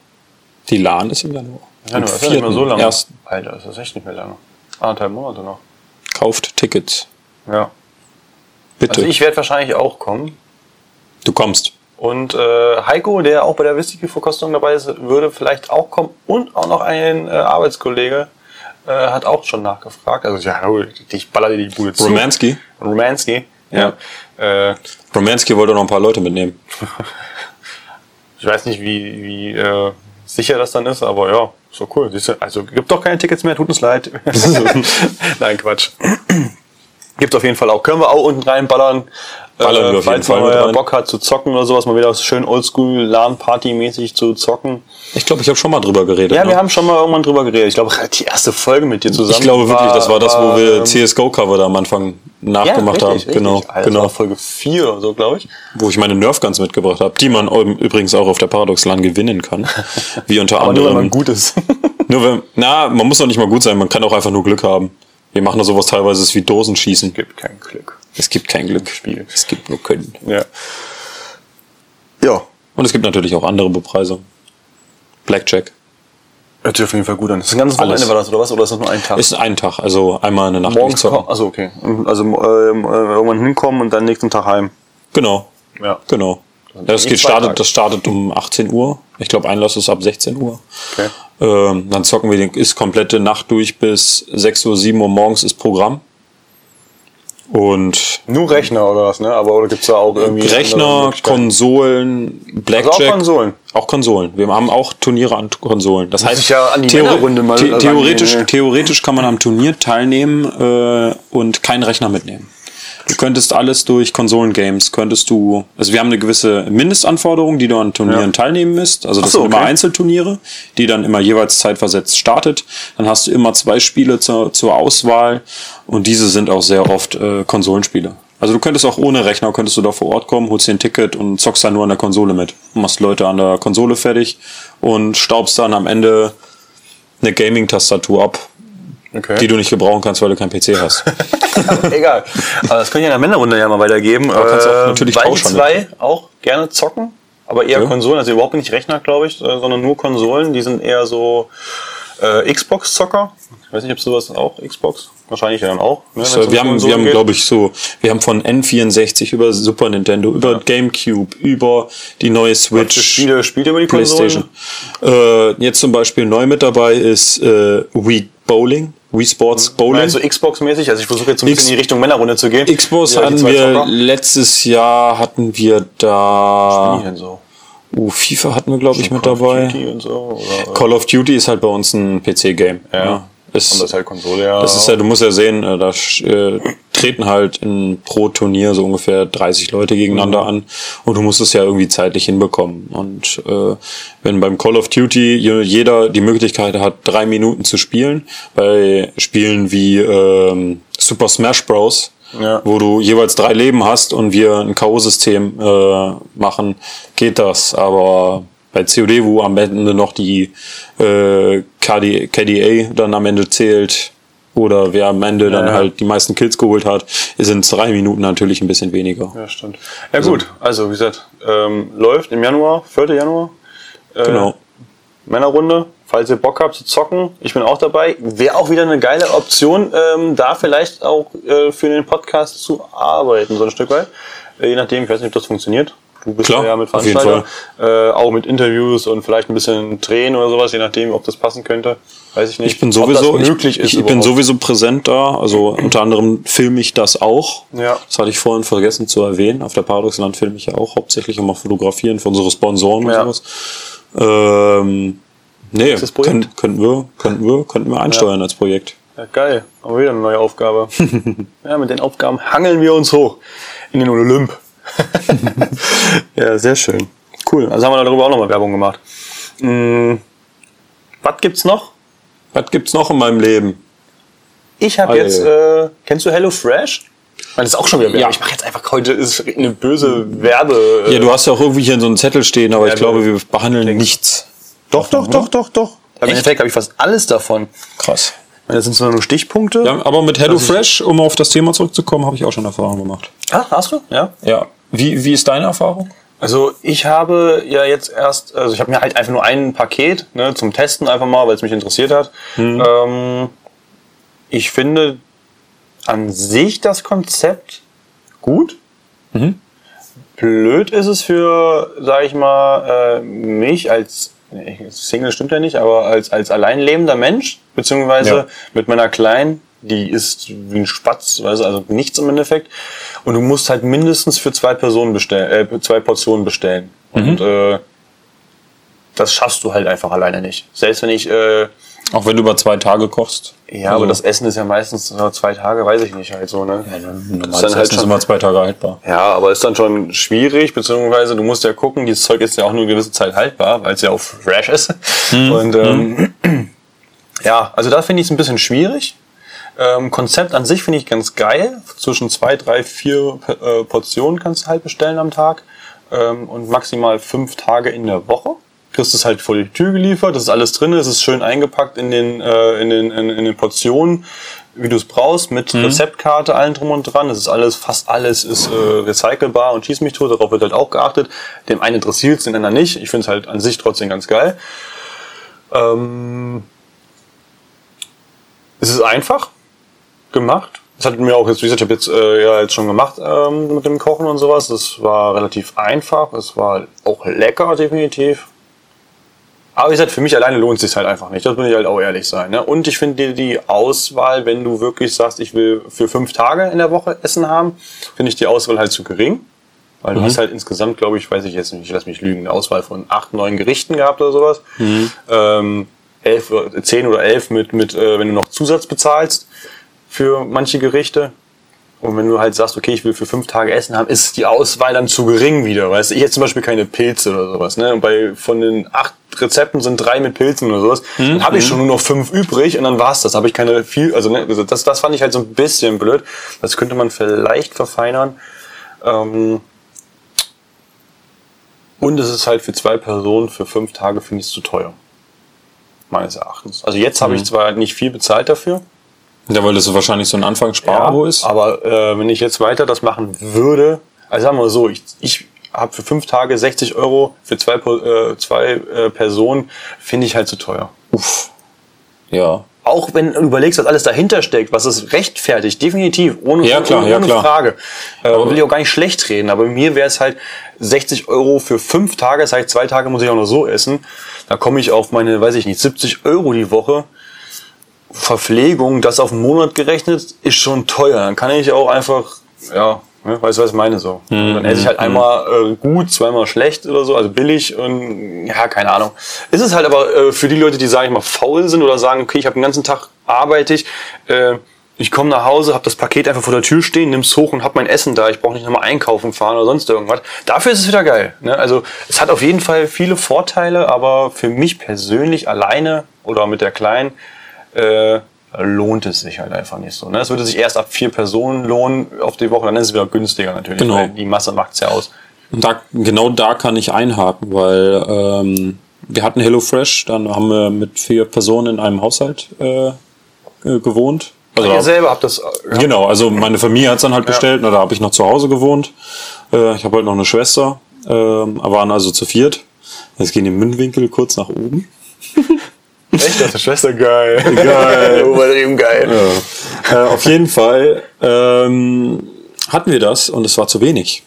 Die LAN ist im Januar. Januar, Am ist ja nicht mehr so lange. Ersten. Alter, das ist echt nicht mehr lange. Anderthalb Monate noch. Kauft Tickets. Ja. Bitte. Also ich werde wahrscheinlich auch kommen. du kommst. Und äh, Heiko, der auch bei der Whisky-Verkostung dabei ist, würde vielleicht auch kommen. Und auch noch ein äh, Arbeitskollege äh, hat auch schon nachgefragt. Also ja, ich baller dir die Bude zu. Romansky. Romansky. Ja. Äh, Romansky wollte noch ein paar Leute mitnehmen. <laughs> ich weiß nicht, wie, wie äh, sicher das dann ist, aber ja, so cool. Siehst du, also gibt doch keine Tickets mehr, tut uns leid. <laughs> <laughs> Nein, Quatsch. Gibt auf jeden Fall auch. Können wir auch unten reinballern. Ballern wir auf jeden falls Fall man mit mal rein. Bock hat zu zocken oder sowas, mal wieder schön oldschool LAN-Party-mäßig zu zocken. Ich glaube, ich habe schon mal drüber geredet. Ja, ne? wir haben schon mal irgendwann drüber geredet. Ich glaube, die erste Folge mit dir zusammen. ich glaube wirklich, das war das, wo wir ähm, CSGO-Cover da am Anfang nachgemacht ja, haben. richtig, Genau, richtig. Also genau. War Folge 4 oder so, glaube ich. Wo ich meine Nerfguns mitgebracht habe, die man übrigens auch auf der Paradox-LAN gewinnen kann. <laughs> Wie unter Aber nur, wenn anderem. man gut ist. <laughs> Nur wenn, na, man muss doch nicht mal gut sein, man kann auch einfach nur Glück haben. Wir machen da sowas teilweise ist wie Dosenschießen. Gibt kein Glück. Es gibt kein Glück. Es gibt nur Können. Ja. Ja. Und es gibt natürlich auch andere Bepreisungen. Blackjack. Hört sich auf jeden Fall gut an. Das ist ein ganzes Alles. Wochenende war das, oder was? Oder ist das nur ein Tag? Ist ein Tag, also einmal eine Nacht Morgens durchzocken. kommen. Also okay. Also ähm, äh, irgendwann hinkommen und dann nächsten Tag heim. Genau, Ja. genau. Das, eh geht startet, das startet um 18 Uhr. Ich glaube, Einlass ist ab 16 Uhr. Okay. Ähm, dann zocken wir, den, ist komplette Nacht durch bis 6 Uhr, 7 Uhr morgens ist Programm. Und Nur Rechner oder was, ne? Aber oder gibt's da auch irgendwie Rechner? Konsolen, Blackjack. Also auch Konsolen? Auch Konsolen. Wir haben auch Turniere an Konsolen. Das heißt, ja mal the theoretisch, theoretisch kann man am Turnier teilnehmen äh, und keinen Rechner mitnehmen. Du könntest alles durch Konsolengames, könntest du, also wir haben eine gewisse Mindestanforderung, die du an Turnieren Ja. teilnehmen misst. Also das so, sind immer okay. Einzelturniere, die dann immer jeweils zeitversetzt startet. Dann hast du immer zwei Spiele zur, zur Auswahl und diese sind auch sehr oft äh, Konsolenspiele. Also du könntest auch ohne Rechner, könntest du da vor Ort kommen, holst dir ein Ticket und zockst dann nur an der Konsole mit. Machst Leute an der Konsole fertig und staubst dann am Ende eine Gaming-Tastatur ab, Okay. die du nicht gebrauchen kannst, weil du keinen PC hast. <laughs> Egal. Aber das können ja in der Männerrunde ja mal weitergeben. Aber kannst auch Äh, natürlich weil die tauschen. zwei auch gerne zocken, aber eher Ja. Konsolen, also überhaupt nicht Rechner, glaube ich, äh, sondern nur Konsolen. Die sind eher so äh, Xbox-Zocker. Ich weiß nicht, ob sowas auch Xbox? Wahrscheinlich ja dann auch. Ne, So, wir haben, wir haben, glaube ich, so, wir haben von N64 über Super Nintendo, über Gamecube, über die neue Switch, Spiele, Spiele über die PlayStation. Konsolen. Äh, jetzt zum Beispiel neu mit dabei ist äh, Wii Bowling, Wii Sports Bowling. Also Xbox-mäßig, also ich versuche jetzt so ein bisschen in die Richtung Männerrunde zu gehen. Xbox Ja, hatten wir Zocker. letztes Jahr hatten wir da, denn so? uh, FIFA hatten wir glaube ich mit Call of dabei. Duty und so, oder, Call of Duty ist halt bei uns ein PC-Game. Ja. Ist, Und das ist halt Konsole, ja. Das ist ja, du musst ja sehen, äh, da äh, treten halt in, pro Turnier so ungefähr 30 Leute gegeneinander Mhm. an und du musst es ja irgendwie zeitlich hinbekommen. Und äh, wenn beim Call of Duty je- jeder die Möglichkeit hat, drei Minuten zu spielen, bei Spielen wie ähm, Super Smash Bros., Ja. wo du jeweils drei Leben hast und wir ein K.O.-System äh, machen, geht das. Aber bei COD, wo am Ende noch die äh, KD, KDA dann am Ende zählt oder wer am Ende dann ja. halt die meisten Kills geholt hat, sind drei Minuten natürlich ein bisschen weniger. Ja, stimmt. Ja gut, also wie gesagt, ähm, läuft im Januar, 4. Januar. Äh, Genau. Männerrunde. Falls ihr Bock habt zu zocken, ich bin auch dabei. Wäre auch wieder eine geile Option, ähm, da vielleicht auch äh, für den Podcast zu arbeiten, so ein Stück weit. Äh, je nachdem, ich weiß nicht, ob das funktioniert. Du bist Klar, ja mit Veranstalter. Äh, auch mit Interviews und vielleicht ein bisschen Drehen oder sowas, je nachdem, ob das passen könnte. Weiß ich nicht. Ich bin sowieso, möglich ich, ist. ich bin sowieso präsent da. Also unter anderem filme ich das auch. Ja. Das hatte ich vorhin vergessen zu erwähnen. Auf der Paradoxland filme ich ja auch hauptsächlich und mal fotografieren für unsere Sponsoren Ja. und sowas. Ähm, nee, können, könnten wir, könnten wir, könnten wir einsteuern als Projekt. Ja, geil. Haben wir wieder eine neue Aufgabe. <laughs> ja, mit den Aufgaben hangeln wir uns hoch in den Olymp. <laughs> ja, sehr schön. Cool. Also haben wir darüber auch nochmal Werbung gemacht. Hm, was gibt's noch? Was gibt's noch in meinem Leben? Ich habe jetzt, äh, kennst du Hello Fresh? Das ist auch schon wieder Werbung. Ja. Ich mache jetzt einfach heute ist eine böse Werbe. äh, Ja, du hast ja auch irgendwie hier so einen Zettel stehen, aber Ja, ich glaube, wir- behandeln nichts. doch, doch, doch, doch, doch. Im Endeffekt habe ich fast alles davon. Krass. Das sind so nur Stichpunkte. Ja, aber mit HelloFresh, um auf das Thema zurückzukommen, habe ich auch schon Erfahrung gemacht. Ah, hast du? Ja. Ja. Wie, wie ist deine Erfahrung? Also ich habe ja jetzt erst, also ich habe mir halt einfach nur ein Paket ne, zum Testen einfach mal, weil es mich interessiert hat. Ähm, ich finde an sich das Konzept gut. Blöd ist es für, sag ich mal, äh, mich als Single stimmt ja nicht, aber als, als alleinlebender Mensch, beziehungsweise Ja. mit meiner Kleinen, die ist wie ein Spatz, weißt du, also nichts im Endeffekt. Und du musst halt mindestens für zwei Personen bestellen, äh, zwei Portionen bestellen. Und äh, das schaffst du halt einfach alleine nicht. Selbst wenn ich äh, Auch wenn du über zwei Tage kochst. Ja, aber das Essen ist ja meistens zwei Tage, weiß ich nicht halt so, ne? Normales dann halt Essen ist schon- immer zwei Tage haltbar. Ja, aber ist dann schon schwierig, beziehungsweise du musst ja gucken, dieses Zeug ist ja auch nur eine gewisse Zeit haltbar, weil es ja auch fresh ist. Und ähm, <clears throat> ja, also da finde ich es ein bisschen schwierig. Ähm, Konzept an sich finde ich ganz geil. Zwischen zwei, drei, vier äh, Portionen kannst du halt bestellen am Tag ähm, und maximal fünf Tage in der Woche. Kriegst es halt vor die Tür geliefert, das ist alles drin, es ist schön eingepackt in den, äh, in den, in, in den Portionen, wie du es brauchst, mit Rezeptkarte, allen drum und dran. Das ist alles, fast alles ist äh, recycelbar und schieß mich tot, darauf wird halt auch geachtet. Dem einen interessiert es, den anderen nicht. Ich finde es halt an sich trotzdem ganz geil. Ähm, es ist einfach gemacht. Das hat mir auch jetzt, wie gesagt, ich habe jetzt äh, ja jetzt schon gemacht ähm, mit dem Kochen und sowas. Das war relativ einfach. Es war auch lecker, definitiv. Aber wie gesagt, für mich alleine lohnt es sich halt einfach nicht. Das muss ich halt auch ehrlich sein. Ne? Und ich finde die, die Auswahl, wenn du wirklich sagst, ich will für fünf Tage in der Woche Essen haben, finde ich die Auswahl halt zu gering. Weil du hast halt insgesamt, glaube ich, weiß ich jetzt nicht, ich lass mich lügen, eine Auswahl von acht, neun Gerichten gehabt oder sowas. Ähm, elf, oder- zehn oder elf mit, mit äh, wenn du noch Zusatz bezahlst für manche Gerichte. Und wenn du halt sagst, okay, ich will für fünf Tage Essen haben, ist die Auswahl dann zu gering wieder. Weißt du, ich hätte zum Beispiel keine Pilze oder sowas. Ne? Und bei von den acht Rezepten sind drei mit Pilzen oder sowas. Dann habe ich schon nur noch fünf übrig und dann war's das. Habe ich keine viel, also ne, also das, das fand ich halt so ein bisschen blöd. Das könnte man vielleicht verfeinern. Ähm, und es ist halt für zwei Personen für fünf Tage finde ich es zu teuer. Meines Erachtens. Also jetzt habe ich zwar nicht viel bezahlt dafür. Ja, weil das so wahrscheinlich so ein Anfangssparabo ist. Aber äh, wenn ich jetzt weiter das machen würde, also sagen wir mal so, ich, ich habe für fünf Tage 60 Euro für zwei, äh, zwei äh, Personen, finde ich halt zu teuer. Uff. Ja. Auch wenn du überlegst, was alles dahinter steckt, was es rechtfertigt, definitiv, ohne, Ja, klar, ohne, ja, klar. Frage. Äh, will ich auch gar nicht schlecht reden, aber mir wäre es halt 60 Euro für fünf Tage, das heißt, zwei Tage muss ich auch noch so essen. Da komme ich auf meine, weiß ich nicht, 70 Euro die Woche. Verpflegung, das auf einen Monat gerechnet, ist schon teuer. Dann kann ich auch einfach, ja, ne, weißt du, was ich meine so. dann esse ich halt einmal äh, gut, zweimal schlecht oder so, also billig und ja, keine Ahnung. Ist es halt aber äh, für die Leute, die, sage ich mal, faul sind oder sagen, okay, ich habe den ganzen Tag arbeite ich, äh, ich komme nach Hause, habe das Paket einfach vor der Tür stehen, nimm's hoch und hab mein Essen da. Ich brauche nicht nochmal einkaufen fahren oder sonst irgendwas. Dafür ist es wieder geil. Ne? Also es hat auf jeden Fall viele Vorteile, aber für mich persönlich alleine oder mit der Kleinen äh, lohnt es sich halt einfach nicht so. Ne? Es würde sich erst ab vier Personen lohnen auf die Woche, dann ist es wieder günstiger natürlich, Genau. weil die Masse macht's ja aus. Und da, genau da kann ich einhaken, weil ähm, wir hatten HelloFresh, dann haben wir mit vier Personen in einem Haushalt äh, äh, gewohnt. Also Ihr selber habt das. Ja. Genau, also meine Familie hat's dann halt bestellt, na, da habe ich noch zu Hause gewohnt. Äh, ich habe halt noch eine Schwester, ähm, waren also zu viert. Jetzt gehen die Mundwinkel kurz nach oben. <laughs> Echt, das ist Schwester geil. <laughs> Geil. Übertrieben geil. Äh, auf jeden Fall ähm, hatten wir das und es war zu wenig.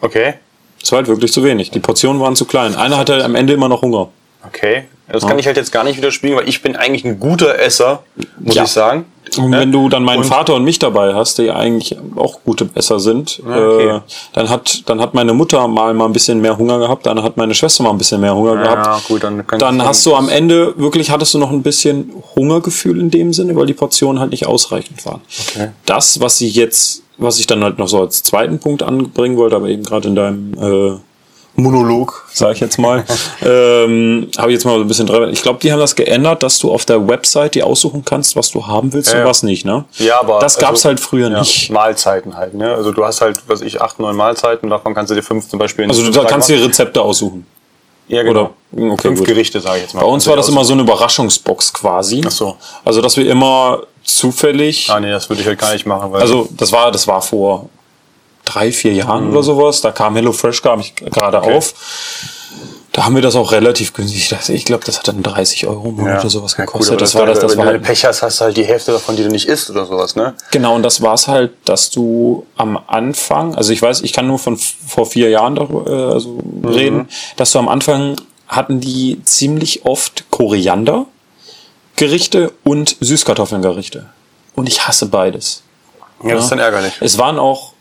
Okay. Es war halt wirklich zu wenig. Die Portionen waren zu klein. Einer hatte am Ende immer noch Hunger. Okay. Das kann ich halt jetzt gar nicht widerspiegeln, weil ich bin eigentlich ein guter Esser, muss Ja. ich sagen. Und wenn du dann meinen Und- Vater und mich dabei hast, die eigentlich auch gute Esser sind, okay. äh, dann hat dann hat meine Mutter mal mal ein bisschen mehr Hunger gehabt, dann hat meine Schwester mal ein bisschen mehr Hunger gehabt. gut, dann Dann hast du am Ende wirklich hattest du noch ein bisschen Hungergefühl in dem Sinne, weil die Portionen halt nicht ausreichend waren. Okay. Das, was sie jetzt, was ich dann halt noch so als zweiten Punkt anbringen wollte, aber eben gerade in deinem äh, Monolog, sage ich jetzt mal, <laughs> ähm, habe ich jetzt mal so ein bisschen dran. Ich glaube, die haben das geändert, dass du auf der Website die aussuchen kannst, was du haben willst Ja, und was nicht, ne? Ja, aber das gab's also- halt früher ja, nicht. Mahlzeiten halt, ne? Also du hast halt, was ich, acht, neun Mahlzeiten, davon kannst du dir fünf zum Beispiel in Also du da kannst dir Rezepte aussuchen. ja, genau. oder- okay, fünf gut. Gerichte, sage ich jetzt mal. Bei uns war das immer so eine Überraschungsbox quasi. Ach so. Also dass wir immer zufällig Ah, nee, das würde ich halt gar nicht machen, weil. Also das war, das war vor drei, vier Jahren oder sowas. Da kam HelloFresh kam ich gerade Mhm. Okay. auf. Da haben wir das auch relativ günstig. Ich glaube, das hat dann 30 Euro im Monat oder sowas Ja, gut, gekostet. das war das, das wenn war du halt, Pech hast, hast du halt die Hälfte davon, die du nicht isst oder sowas, ne? genau. Und das war es halt, dass du am Anfang, also ich weiß, ich kann nur von vor vier Jahren darüber, äh, also Mhm. reden, dass du am Anfang hatten die ziemlich oft Koriander Gerichte und Süßkartoffelngerichte. Und ich hasse beides. Ja, das ist dann ärgerlich. Es waren auch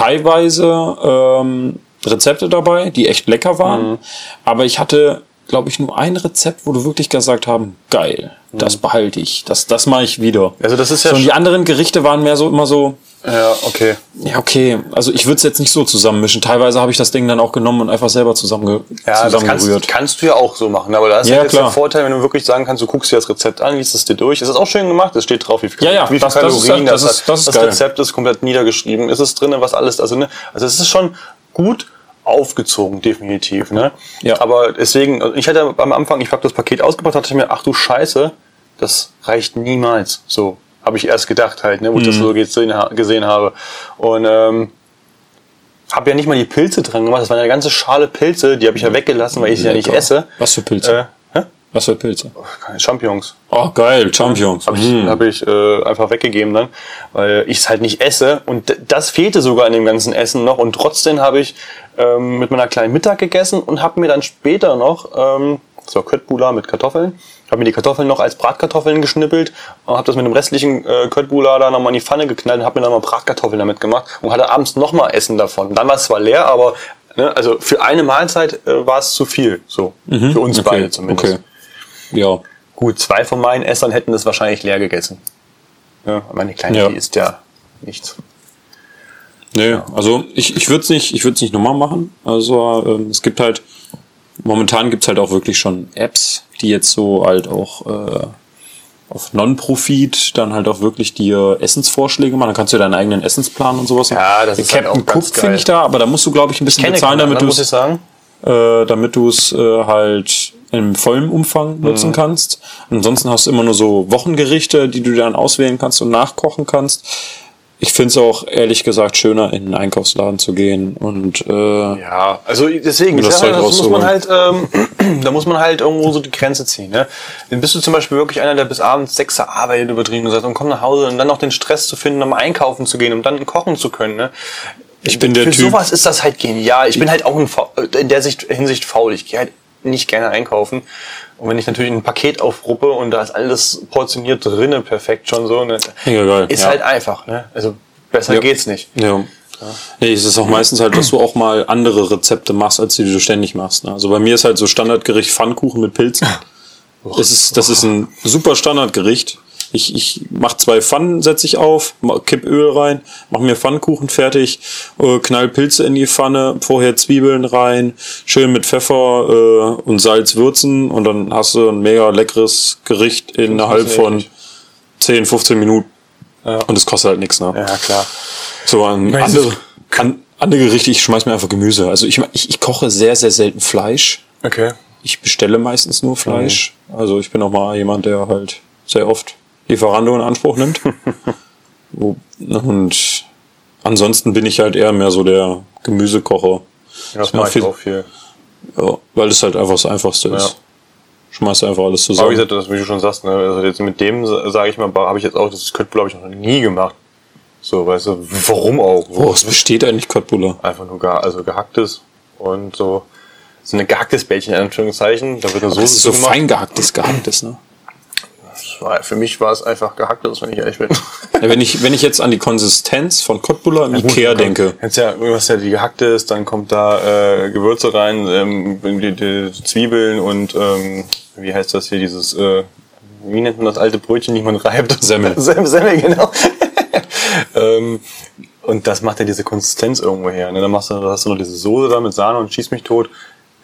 teilweise ähm, Rezepte dabei, die echt lecker waren. Aber ich hatte glaube ich, nur ein Rezept, wo du wirklich gesagt haben, geil, das behalte ich, das, das mache ich wieder. Also das ist ja so, und die anderen Gerichte waren mehr so immer so, Ja, okay. ja, okay, also ich würde es jetzt nicht so zusammenmischen. Teilweise habe ich das Ding dann auch genommen und einfach selber zusammenge Ja, das kannst, zusammengerührt. kannst du ja auch so machen. Aber da ist Ja, ja, jetzt der Vorteil, wenn du wirklich sagen kannst, du guckst dir das Rezept an, liest es dir durch. Es ist auch schön gemacht, es steht drauf, wie viel, Ja, ja, wie viel das- das ist- Kalorien das das, ist- das ist das. Rezept ist komplett niedergeschrieben. Es ist drin, was alles, also, ne, also es ist schon gut aufgezogen, definitiv. Ne? Ja. Aber deswegen, also ich hatte am Anfang, ich habe das Paket ausgepackt, dachte ich mir, ach du Scheiße, das reicht niemals. So habe ich erst gedacht halt, ne, wo ich das Mhm. so gesehen, gesehen habe. Und ähm, habe ja nicht mal die Pilze dran gemacht. Das waren eine ganze Schale Pilze, die habe ich ja weggelassen, weil ich sie ja nicht esse. Was für Pilze? Äh? Was für Pilze? Keine Champignons. Oh, geil, Champions. Habe ich, Mm. hab ich äh, einfach weggegeben dann, weil ich es halt nicht esse. Und das fehlte sogar in dem ganzen Essen noch. Und trotzdem habe ich ähm, mit meiner kleinen Mittag gegessen und habe mir dann später noch, ähm, das war Köttbullar mit Kartoffeln, habe mir die Kartoffeln noch als Bratkartoffeln geschnippelt und habe das mit dem restlichen äh, Köttbullar da nochmal in die Pfanne geknallt und habe mir dann mal Bratkartoffeln damit gemacht und hatte abends nochmal Essen davon. Dann war es zwar leer, aber ne, also für eine Mahlzeit äh, war es zu viel. So, für uns Mhm. Okay, beide zumindest. Okay. Ja. Gut, zwei von meinen Essern hätten das wahrscheinlich leer gegessen. Ja, meine Kleine, Ja. die isst ja nichts. Nee, also ich, ich würde es nicht, ich es nicht nochmal machen. Also ähm, es gibt halt, momentan gibt's halt auch wirklich schon Apps, die jetzt so halt auch äh, auf Non-Profit dann halt auch wirklich dir Essensvorschläge machen. Dann kannst du deinen eigenen Essensplan und sowas. Ja, das ist halt Captain auch ganz Cook finde ich da, aber da musst du, glaube ich, ein bisschen Kenne bezahlen, damit du ich äh, damit du es äh, halt in vollem Umfang Mhm. nutzen kannst. Ansonsten hast du immer nur so Wochengerichte, die du dann auswählen kannst und nachkochen kannst. Ich finde es auch ehrlich gesagt schöner, in einen Einkaufsladen zu gehen und äh, Ja, also deswegen, das das, Zeug das muss man halt, ähm, <clears throat> da muss man halt irgendwo so die Grenze ziehen. Ne? Dann bist du zum Beispiel wirklich einer, der bis abends sechs arbeitet, übertrieben gesagt, und kommt nach Hause und dann noch den Stress zu finden, um einkaufen zu gehen, um dann kochen zu können. Ne? Ich bin der Für Typ- sowas ist das halt genial. Ich bin halt auch ein, Fa- in der Sicht, Hinsicht faul. Ich gehe halt nicht gerne einkaufen. Und wenn ich natürlich ein Paket aufruppe und da ist alles portioniert drinnen perfekt schon so, ne, Mega geil, ist ja. halt einfach. Ne? Also besser Ja. geht's nicht. Ja. Nee, es ist auch meistens halt, dass du auch mal andere Rezepte machst, als die, die du ständig machst. Ne? Also bei mir ist halt so Standardgericht Pfannkuchen mit Pilzen. <laughs> Das ist, das ist ein super Standardgericht. Ich, ich mach zwei Pfannen, setze ich auf, kipp Öl rein, mach mir Pfannkuchen fertig, äh, knall Pilze in die Pfanne, vorher Zwiebeln rein, schön mit Pfeffer äh, und Salz würzen und dann hast du ein mega leckeres Gericht innerhalb von eklig. 10, 15 Minuten. Und es kostet halt nichts, ne? Ja, klar. So an Weiß andere, an, andere Gerichte, ich schmeiß mir einfach Gemüse. Also ich, ich, ich koche sehr, sehr selten Fleisch. Okay. Ich bestelle meistens nur Fleisch. Mhm. Also ich bin auch mal jemand, der halt sehr oft Lieferando in Anspruch nimmt. <laughs> Wo- Und ansonsten bin ich halt eher mehr so der Gemüsekocher. Ja, das Ja, mache ich auch viel. Ja, weil es halt einfach das Einfachste ist. Ja. Schmeißt einfach alles Aber wie zusammen. gesagt, das, wie du schon sagst, ne, also jetzt mit dem, sage ich mal, habe ich jetzt auch, das Köttbullar habe ich noch nie gemacht. So, weißt du, warum auch? Woraus besteht eigentlich Köttbullar? Einfach nur ge also gehacktes und so, so eine gehacktes Bällchen in Anführungszeichen. Da wird eine Soße Das ist so gemacht. fein gehacktes, gehacktes, ne? Das war- Für mich war es einfach gehacktes, wenn ich ehrlich bin. Ja, wenn, ich, wenn ich jetzt an die Konsistenz von Köttbullar im Ikea denke, Jetzt ja, irgendwas ja die gehackte ist, dann kommt da äh, Gewürze rein, ähm, die, die Zwiebeln und ähm, wie heißt das hier, dieses, äh, wie nennt man das alte Brötchen, die man reibt? Semmel. <laughs> Semmel, Semmel genau. <laughs> ähm, und das macht ja diese Konsistenz irgendwo her. Ne? Dann machst du, hast du noch diese Soße da mit Sahne und schießt mich tot.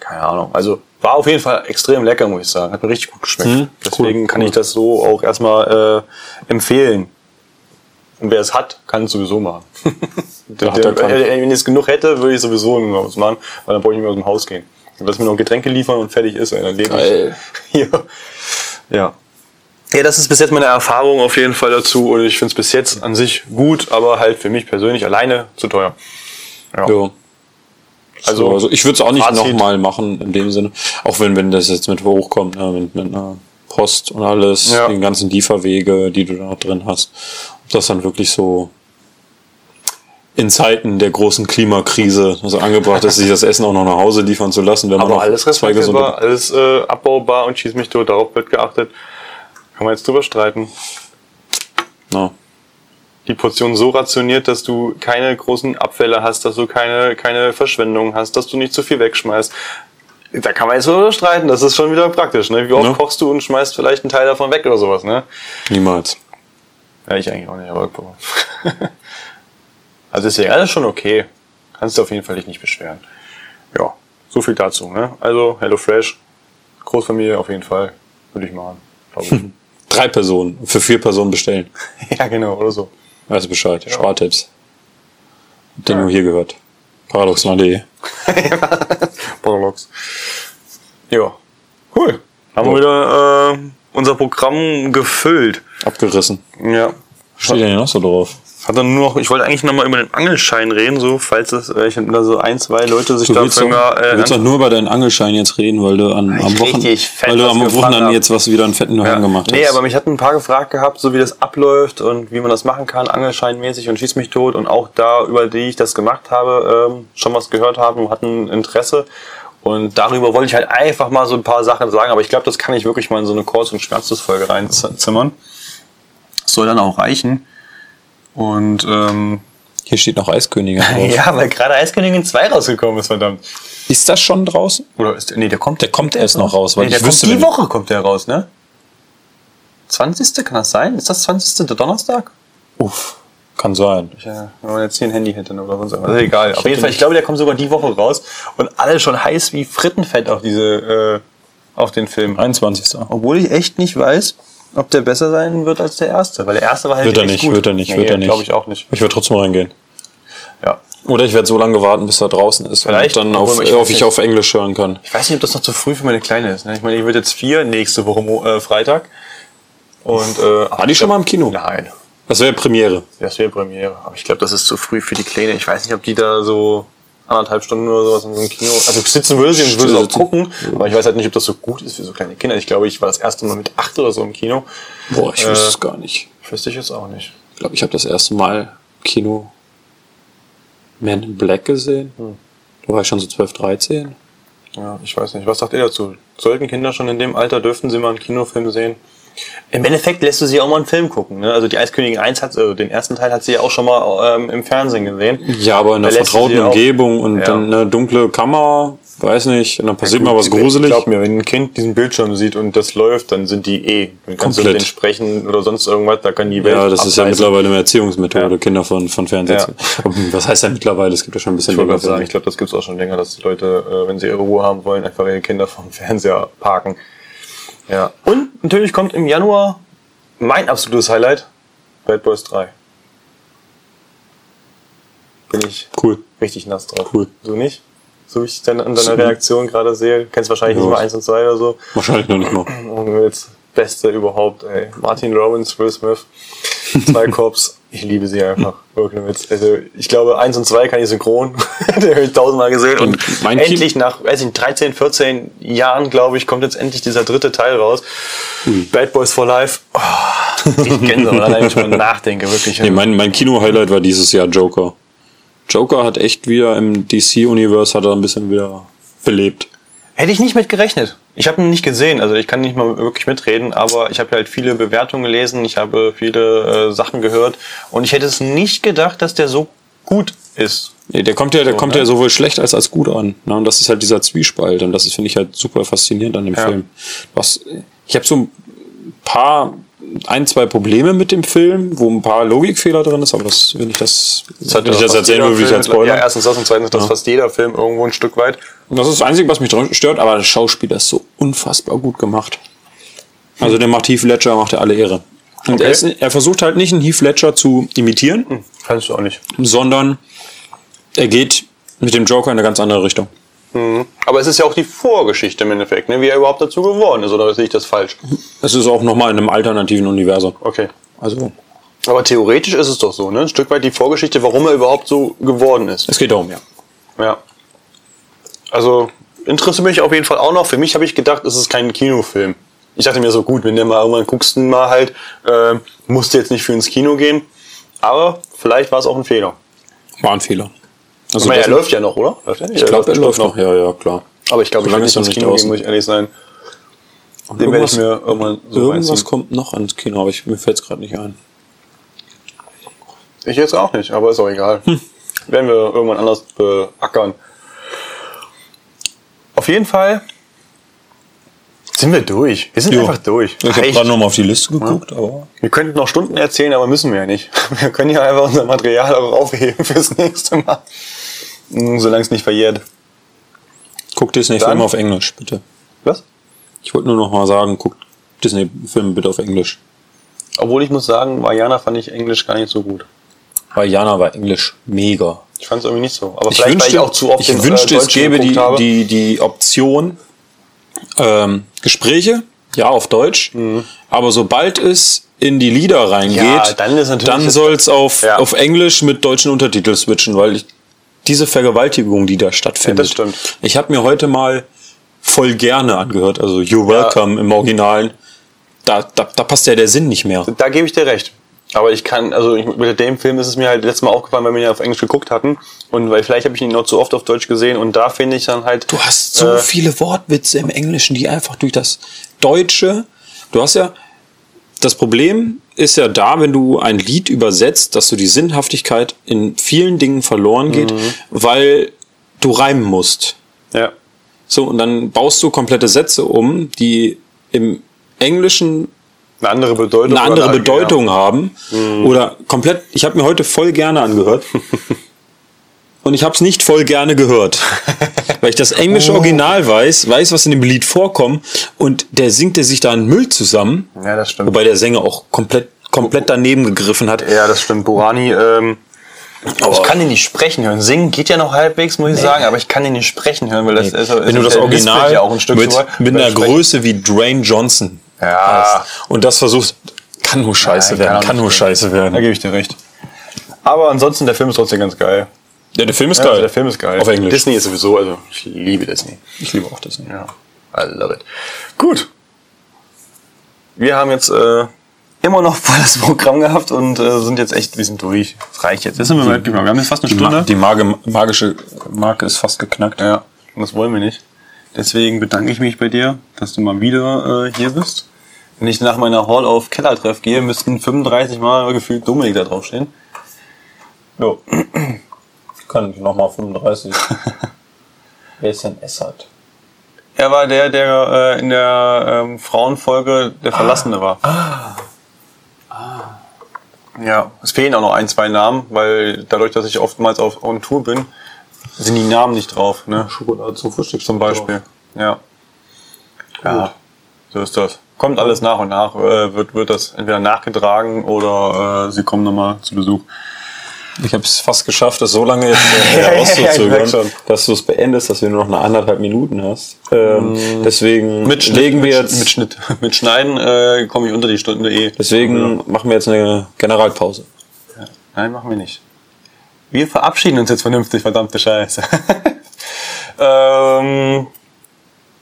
Keine Ahnung. Also war auf jeden Fall extrem lecker, muss ich sagen. Hat mir richtig gut geschmeckt. Mhm, Deswegen cool, kann cool. ich das so auch erstmal äh, empfehlen. Und wer es hat, kann es sowieso machen. <laughs> Der, er kann. äh, wenn ich es genug hätte, würde ich sowieso nur was machen, weil dann brauche ich nicht mehr aus dem Haus gehen. Und lass mir noch Getränke liefern und fertig ist, ey, dann lebe Geil. ich. <laughs> ja. ja. Ja, das ist bis jetzt meine Erfahrung auf jeden Fall dazu und ich finde es bis jetzt an sich gut, aber halt für mich persönlich alleine zu teuer. Ja. Ja. Also, Also, ich würde es auch nicht nochmal machen in dem Sinne. Auch wenn, wenn das jetzt mit hochkommt, ne, mit, mit einer Post und alles, Ja. die ganzen Lieferwege, die du da noch drin hast. Ob das dann wirklich so in Zeiten der großen Klimakrise also angebracht ist, sich das Essen auch noch nach Hause liefern zu lassen, wenn man aber noch alles zwei gesunde recycelbar, alles äh, abbaubar und schieß mich tot, darauf wird geachtet. Kann man jetzt drüber streiten. Na, die Portion so rationiert, dass du keine großen Abfälle hast, dass du keine, keine Verschwendung hast, dass du nicht zu viel wegschmeißt. Da kann man jetzt nur streiten, das ist schon wieder praktisch. Ne? Wie oft Ne? kochst du und schmeißt vielleicht einen Teil davon weg oder sowas, ne? Niemals. Ja, ich eigentlich auch nicht, aber <laughs> Also deswegen alles schon okay. Kannst du auf jeden Fall dich nicht beschweren. Ja, so viel dazu. Ne? Also HelloFresh, Großfamilie auf jeden Fall, würde ich machen. <laughs> Drei Personen. Für vier Personen bestellen. <laughs> ja, genau, oder so. Weißt du Bescheid. Spartipps. Habt ihr nur hier gehört. Paradoxon.de. <laughs> Paradox. Ja, cool. Haben wir wieder äh, unser Programm gefüllt. Abgerissen. Ja. Steht denn hier noch so drauf? Hat dann nur noch, ich wollte eigentlich nochmal über den Angelschein reden, so, falls es, äh, ich da so ein, zwei Leute sich Du da willst, doch, mal, du willst doch nur über deinen Angelschein jetzt reden, weil du an, am richtig Wochenende, weil du am Wochenende jetzt was wieder einen fetten Hang gemacht hast. Nee, aber mich hatten ein paar gefragt gehabt, so wie das abläuft und wie man das machen kann, Angelscheinmäßig und schieß mich tot und auch da, über die ich das gemacht habe, ähm, schon was gehört haben und hatten Interesse. Und darüber wollte ich halt einfach mal so ein paar Sachen sagen, aber ich glaube, das kann ich wirklich mal in so eine Kurz- und Schmerzensfolge reinzimmern. Das soll dann auch reichen. Und ähm, Hier steht noch Eiskönigin <laughs> drauf. ja, weil gerade Eiskönigin 2 rausgekommen ist, verdammt. Ist das schon draußen? Oder ist, nee, der kommt, Der kommt erst noch raus, weil nee, der ich kommt wüsste, die Woche kommt der raus, ne? 20. kann das sein? Ist das 20. der Donnerstag? Uff, kann sein. Ja, wenn man jetzt hier ein Handy hätte ne, oder sonst was. Also egal. Auf hätte jeden Fall, ich glaube, der kommt sogar die Woche raus und alle schon heiß wie Frittenfett auf diese, äh, auf den Film. 21. Obwohl ich echt nicht weiß, ob der besser sein wird als der erste, weil der erste war halt Wird er nicht, gut. wird er nicht, nee, wird er nicht. Glaube ich auch nicht. Ich würde trotzdem reingehen. Ja. Oder ich werde so lange warten, bis er draußen ist Vielleicht, und dann auf, ich auf weiß ich auf Englisch hören kann. Ich weiß nicht, ob das noch zu früh für meine Kleine ist. Ne? Ich meine, die wird jetzt vier nächste Woche äh, Freitag. Und, äh, War die schon mal im Kino? Nein. Das wäre Premiere. Das wäre Premiere. Aber ich glaube, das ist zu früh für die Kleine. Ich weiß nicht, ob die da so anderthalb Stunden oder sowas in so einem Kino. Also sitzen würde sie und würde sie auch gucken. Aber ich weiß halt nicht, ob das so gut ist für so kleine Kinder. Ich glaube, ich war das erste Mal mit acht oder so im Kino. Boah, ich Äh, wüsste es gar nicht. Wüsste ich jetzt auch nicht. Ich glaube, ich habe das erste Mal Kino Man in Black gesehen. Hm. Da war ich schon so 12, 13. Ja, ich weiß nicht. Was sagt ihr dazu? Sollten Kinder schon in dem Alter, dürften sie mal einen Kinofilm sehen? Im Endeffekt lässt du sie auch mal einen Film gucken. Ne? Also die Eiskönigin 1 hat, also den ersten Teil hat sie ja auch schon mal ähm, im Fernsehen gesehen. Ja, aber in einer vertrauten sie auch- Umgebung und Ja. dann eine dunkle Kammer, weiß nicht, und dann passiert mal was Gut, gruselig. Glaub mir, wenn ein Kind diesen Bildschirm sieht und das läuft, dann sind die eh. Dann kannst du Komplett. mit denen sprechen oder sonst irgendwas, da kann die Welt Ja, das ist ja mittlerweile eine Erziehungsmethode, Ja. Kinder von, von Fernsehen. Ja. Was heißt ja mittlerweile? Es gibt ja schon ein bisschen Ich wollte sagen, ich glaube, das gibt's auch schon länger, dass die Leute, äh, wenn sie ihre Ruhe haben wollen, einfach ihre Kinder vom <laughs> Fernseher parken. Ja. Und natürlich kommt im Januar mein absolutes Highlight, Bad Boys 3. Bin ich Cool. richtig nass drauf. Cool. Du nicht? So wie ich dann an deiner Reaktion gerade sehe. Du kennst wahrscheinlich Ja. nicht mal eins und zwei oder so. Wahrscheinlich noch nicht mal. Und jetzt Beste überhaupt, ey. Martin Robbins, Will Smith, <laughs> zwei Cops. Ich liebe sie einfach. Wirklich. Also, ich glaube, eins und zwei kann ich synchron. <laughs> Den habe ich tausendmal gesehen. Und Und mein endlich nach, weiß ich nicht, 13, 14 Jahren, glaube ich, kommt jetzt endlich dieser dritte Teil raus. Bad Boys for Life. Oh, <laughs> ich Gänsehaut, allein wenn ich mal nachdenke, wirklich. Nee, mein, mein Kino-Highlight war dieses Jahr Joker. Joker hat echt wieder im DC-Universe hat er ein bisschen wieder belebt. Hätte ich nicht mit gerechnet. Ich habe ihn nicht gesehen, also ich kann nicht mal wirklich mitreden, aber ich habe halt viele Bewertungen gelesen, ich habe viele äh, Sachen gehört und ich hätte es nicht gedacht, dass der so gut ist. Nee, der kommt ja, der So, kommt ne? ja sowohl schlecht als als gut an. Ne? Und das ist halt dieser Zwiespalt. Und das ist, finde ich, halt super faszinierend an dem Ja. Film. Was, ich habe so ein paar, ein, zwei Probleme mit dem Film, wo ein paar Logikfehler drin ist, aber das, wenn ich das, hat wenn ich das erzählen würde, würde ich mit- spoilern. Ja, erstens das und zweitens, dass fast jeder Film irgendwo ein Stück weit. Und Das ist das Einzige, was mich stört, aber der Schauspieler ist so unfassbar gut gemacht. Also der macht Heath Ledger, macht er alle Ehre. Und Okay. er, ist, er versucht halt nicht einen Heath Ledger zu imitieren, Kannst du auch nicht. sondern er geht mit dem Joker in eine ganz andere Richtung. Aber es ist ja auch die Vorgeschichte im Endeffekt, ne? wie er überhaupt dazu geworden ist, oder sehe ich das falsch? Es ist auch nochmal in einem alternativen Universum. Okay. Also, Aber theoretisch ist es doch so, ne? Ein Stück weit die Vorgeschichte, warum er überhaupt so geworden ist. es geht darum, ja. Ja. Also interessiert mich auf jeden Fall auch noch. Für mich habe ich gedacht, es ist kein Kinofilm. Ich dachte mir so, gut, wenn du mal irgendwann guckst, mal halt, äh, musst du jetzt nicht für ins Kino gehen. Aber vielleicht war es auch ein Fehler. War ein Fehler. Also meine, er läuft ja noch, oder? Läuft er nicht? Ich glaube, er läuft noch. Ja, ja, klar. Aber ich glaube, ich will nicht ins Kino gehen, muss ich ehrlich sein. Den werde ich mir irgendwann so Irgendwas reinziehen. kommt noch ans Kino, aber ich, mir fällt es gerade nicht ein. Ich jetzt auch nicht, aber ist auch egal. Hm. Werden wir irgendwann anders beackern. Auf jeden Fall sind wir durch. Wir sind Jo. einfach durch. Ich habe gerade nochmal auf die Liste geguckt, aber Wir könnten noch Stunden erzählen, aber müssen wir ja nicht. <laughs> Wir können ja einfach unser Material auch aufheben fürs nächste Mal. Mm, Solange es nicht verjährt. guck Disney-Filme auf Englisch, bitte. Was? Ich wollte nur noch mal sagen, guck Disney-Filme bitte auf Englisch. Obwohl ich muss sagen, Vajana fand ich Englisch gar nicht so gut. Weil Jana war Englisch mega. Ich fand es irgendwie nicht so. Aber Ich vielleicht, wünschte, weil ich auch zu oft ich den, wünschte äh, es gäbe die, die, die Option, ähm, Gespräche, ja, auf Deutsch, aber sobald es in die Lieder reingeht, Mhm. Ja, dann dann soll es auf, Ja. auf Englisch mit deutschen Untertiteln switchen, weil ich, diese Vergewaltigung, die da stattfindet, Ja, ich habe mir heute mal voll gerne angehört, also You're Welcome im Originalen, da, da, da passt ja der Sinn nicht mehr. Da gebe ich dir recht. Aber ich kann, also ich, mit dem Film ist es mir halt letztes Mal aufgefallen, weil wir ihn ja auf Englisch geguckt hatten. Und weil vielleicht habe ich ihn noch zu oft auf Deutsch gesehen und da finde ich dann halt. Du hast so Äh, viele Wortwitze im Englischen, die einfach durch das Deutsche. Du hast ja. Das Problem ist ja da, wenn du ein Lied übersetzt, dass du die Sinnhaftigkeit in vielen Dingen verloren geht, Mhm. weil du reimen musst. Ja. So, und dann baust du komplette Sätze um, die im Englischen Eine andere Bedeutung. eine andere Bedeutung haben. Oder komplett, ich habe mir heute voll gerne angehört. <laughs> Und ich habe es nicht voll gerne gehört. <laughs> Weil ich das englische Original weiß, weiß, was in dem Lied vorkommt. Und der singt sich da einen Müll zusammen. Ja, das stimmt. Wobei der Sänger auch komplett, komplett daneben gegriffen hat. Ja, das stimmt. Burani, ähm, ich kann ihn nicht sprechen hören. Singen geht ja noch halbwegs, muss ich sagen, aber ich kann ihn nicht sprechen hören, weil das ist, Wenn du das Original ja auch ein Stück mit, mit einer Größe wie Dwayne Johnson Ja. und das versuchst, kann nur scheiße Nein, werden, kann nur werden. scheiße Da werden. gebe ich dir recht. Aber ansonsten, der Film ist trotzdem ganz geil. Ja, der Film ist Ja, geil. also der Film ist geil. Auf Englisch. Disney ist sowieso, also ich liebe Disney. Ich liebe auch Disney. Ja, I love it. Gut. Wir haben jetzt äh, immer noch volles Programm gehabt und äh, sind jetzt echt, wir sind durch. Das reicht jetzt. Das sind wir weit gekommen. Wir haben jetzt fast eine Die, Ma Stunde. die magische Marke ist fast geknackt. Ja, und das wollen wir nicht. Deswegen bedanke ich mich bei dir, dass du mal wieder äh, hier bist. Wenn ich nach meiner Hall of Kellertreff gehe, müssten 35 Mal gefühlt Dominik da draufstehen. Jo. <clears throat> Kann ich nochmal 35. <laughs> Wer ist denn Essert? Er war der, der äh, in der ähm, Frauenfolge der Verlassene war. Ah. Ja, es fehlen auch noch ein, zwei Namen, weil dadurch, dass ich oftmals auf on Tour bin, sind die Namen nicht drauf. Ne? Schokolade zum Frühstück Zum Beispiel. Ja. Ja, so ist das. Kommt alles nach und nach, äh, wird, wird das entweder nachgetragen oder äh, sie kommen nochmal zu Besuch. Ich habe es fast geschafft, das so lange jetzt äh, <laughs> Ja, ja, ja, auszuzögern, schon. dass du es beendest, dass wir nur noch eine anderthalb Minuten hast. Ähm, Deswegen Mm. Mit Schnitt, legen wir mit, jetzt, mit Schnitt, <laughs> mit Schneiden äh, komme ich unter die Stunde eh. deswegen machen wir jetzt eine Generalpause. Nein, machen wir nicht. Wir verabschieden uns jetzt vernünftig, verdammte Scheiße. <laughs> ähm,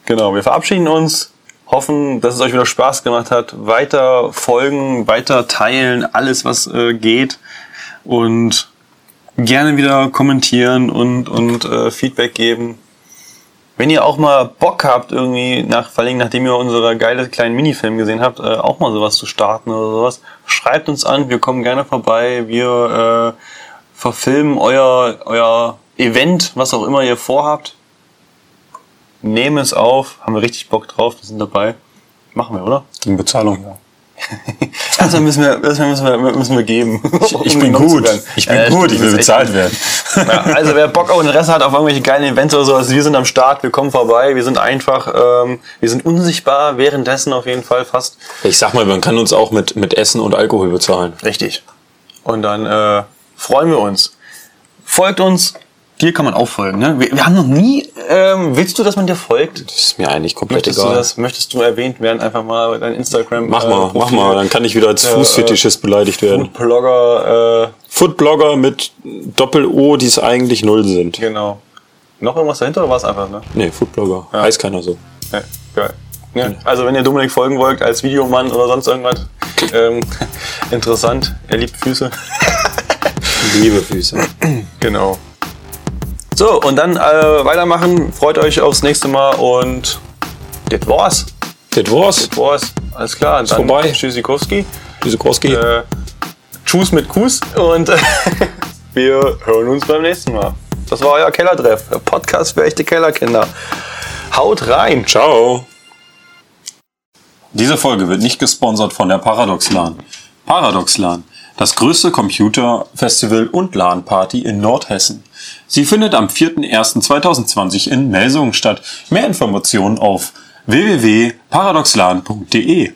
genau, wir verabschieden uns, hoffen, dass es euch wieder Spaß gemacht hat. Weiter folgen, weiter teilen, alles was äh, geht und gerne wieder kommentieren und, und äh, Feedback geben. Wenn ihr auch mal Bock habt, irgendwie, nach, vor allem nachdem ihr unsere geile kleinen Minifilm gesehen habt, äh, auch mal sowas zu starten oder sowas, schreibt uns an, wir kommen gerne vorbei, wir äh, verfilmen euer, euer Event, was auch immer ihr vorhabt. Nehmen es auf, haben wir richtig Bock drauf, wir sind dabei. Machen wir, oder? Gegen Bezahlung, ja. <laughs> Also müssen wir, müssen wir, müssen wir geben. Ich Um bin gut. Ich bin Ja, gut. Ich will bezahlt werden. <laughs> Ja, also wer Bock und Interesse hat auf irgendwelche geilen Events oder sowas, wir sind am Start, wir kommen vorbei, wir sind einfach, ähm, wir sind unsichtbar, währenddessen auf jeden Fall fast. Ich sag mal, man kann uns auch mit, mit Essen und Alkohol bezahlen. Richtig. Und dann äh, freuen wir uns. Folgt uns. Dir kann man auch folgen. Ne? Wir, wir haben noch nie. Ähm, willst du, dass man dir folgt? Das ist mir eigentlich komplett Möchtest egal. du das? Möchtest du erwähnt werden? Einfach mal dein Instagram. Mach äh, mal, mach Profil. mal, dann kann ich wieder als Fußfetischist beleidigt werden. Blogger. Äh, Foodblogger mit Doppel-O, die es eigentlich null sind. genau. Noch irgendwas dahinter oder war es einfach? Ne? Nee, Foodblogger. Heißt keiner so. Ja, geil. Ja, also wenn ihr Dominik folgen wollt als Videomann oder sonst irgendwas, ähm, <laughs> interessant. Er liebt Füße. <laughs> Liebe Füße. <clears throat> Genau. So, und dann äh, weitermachen. Freut euch aufs nächste Mal und das war's. Das war's. Das war's. Alles klar. Dann vorbei. Tschüssikowski. Wieso Äh, Tschüss mit Kuss und <laughs> wir hören uns beim nächsten Mal. Das war euer Kellertreff. Der Podcast für echte Kellerkinder. Haut rein. Ciao. Diese Folge wird nicht gesponsert von der Paradoxlan. Paradoxlan, das größte Computerfestival und LAN-Party in Nordhessen. Sie findet am 4.1.2020 in Melsungen statt. Mehr Informationen auf www.paradoxlan.de.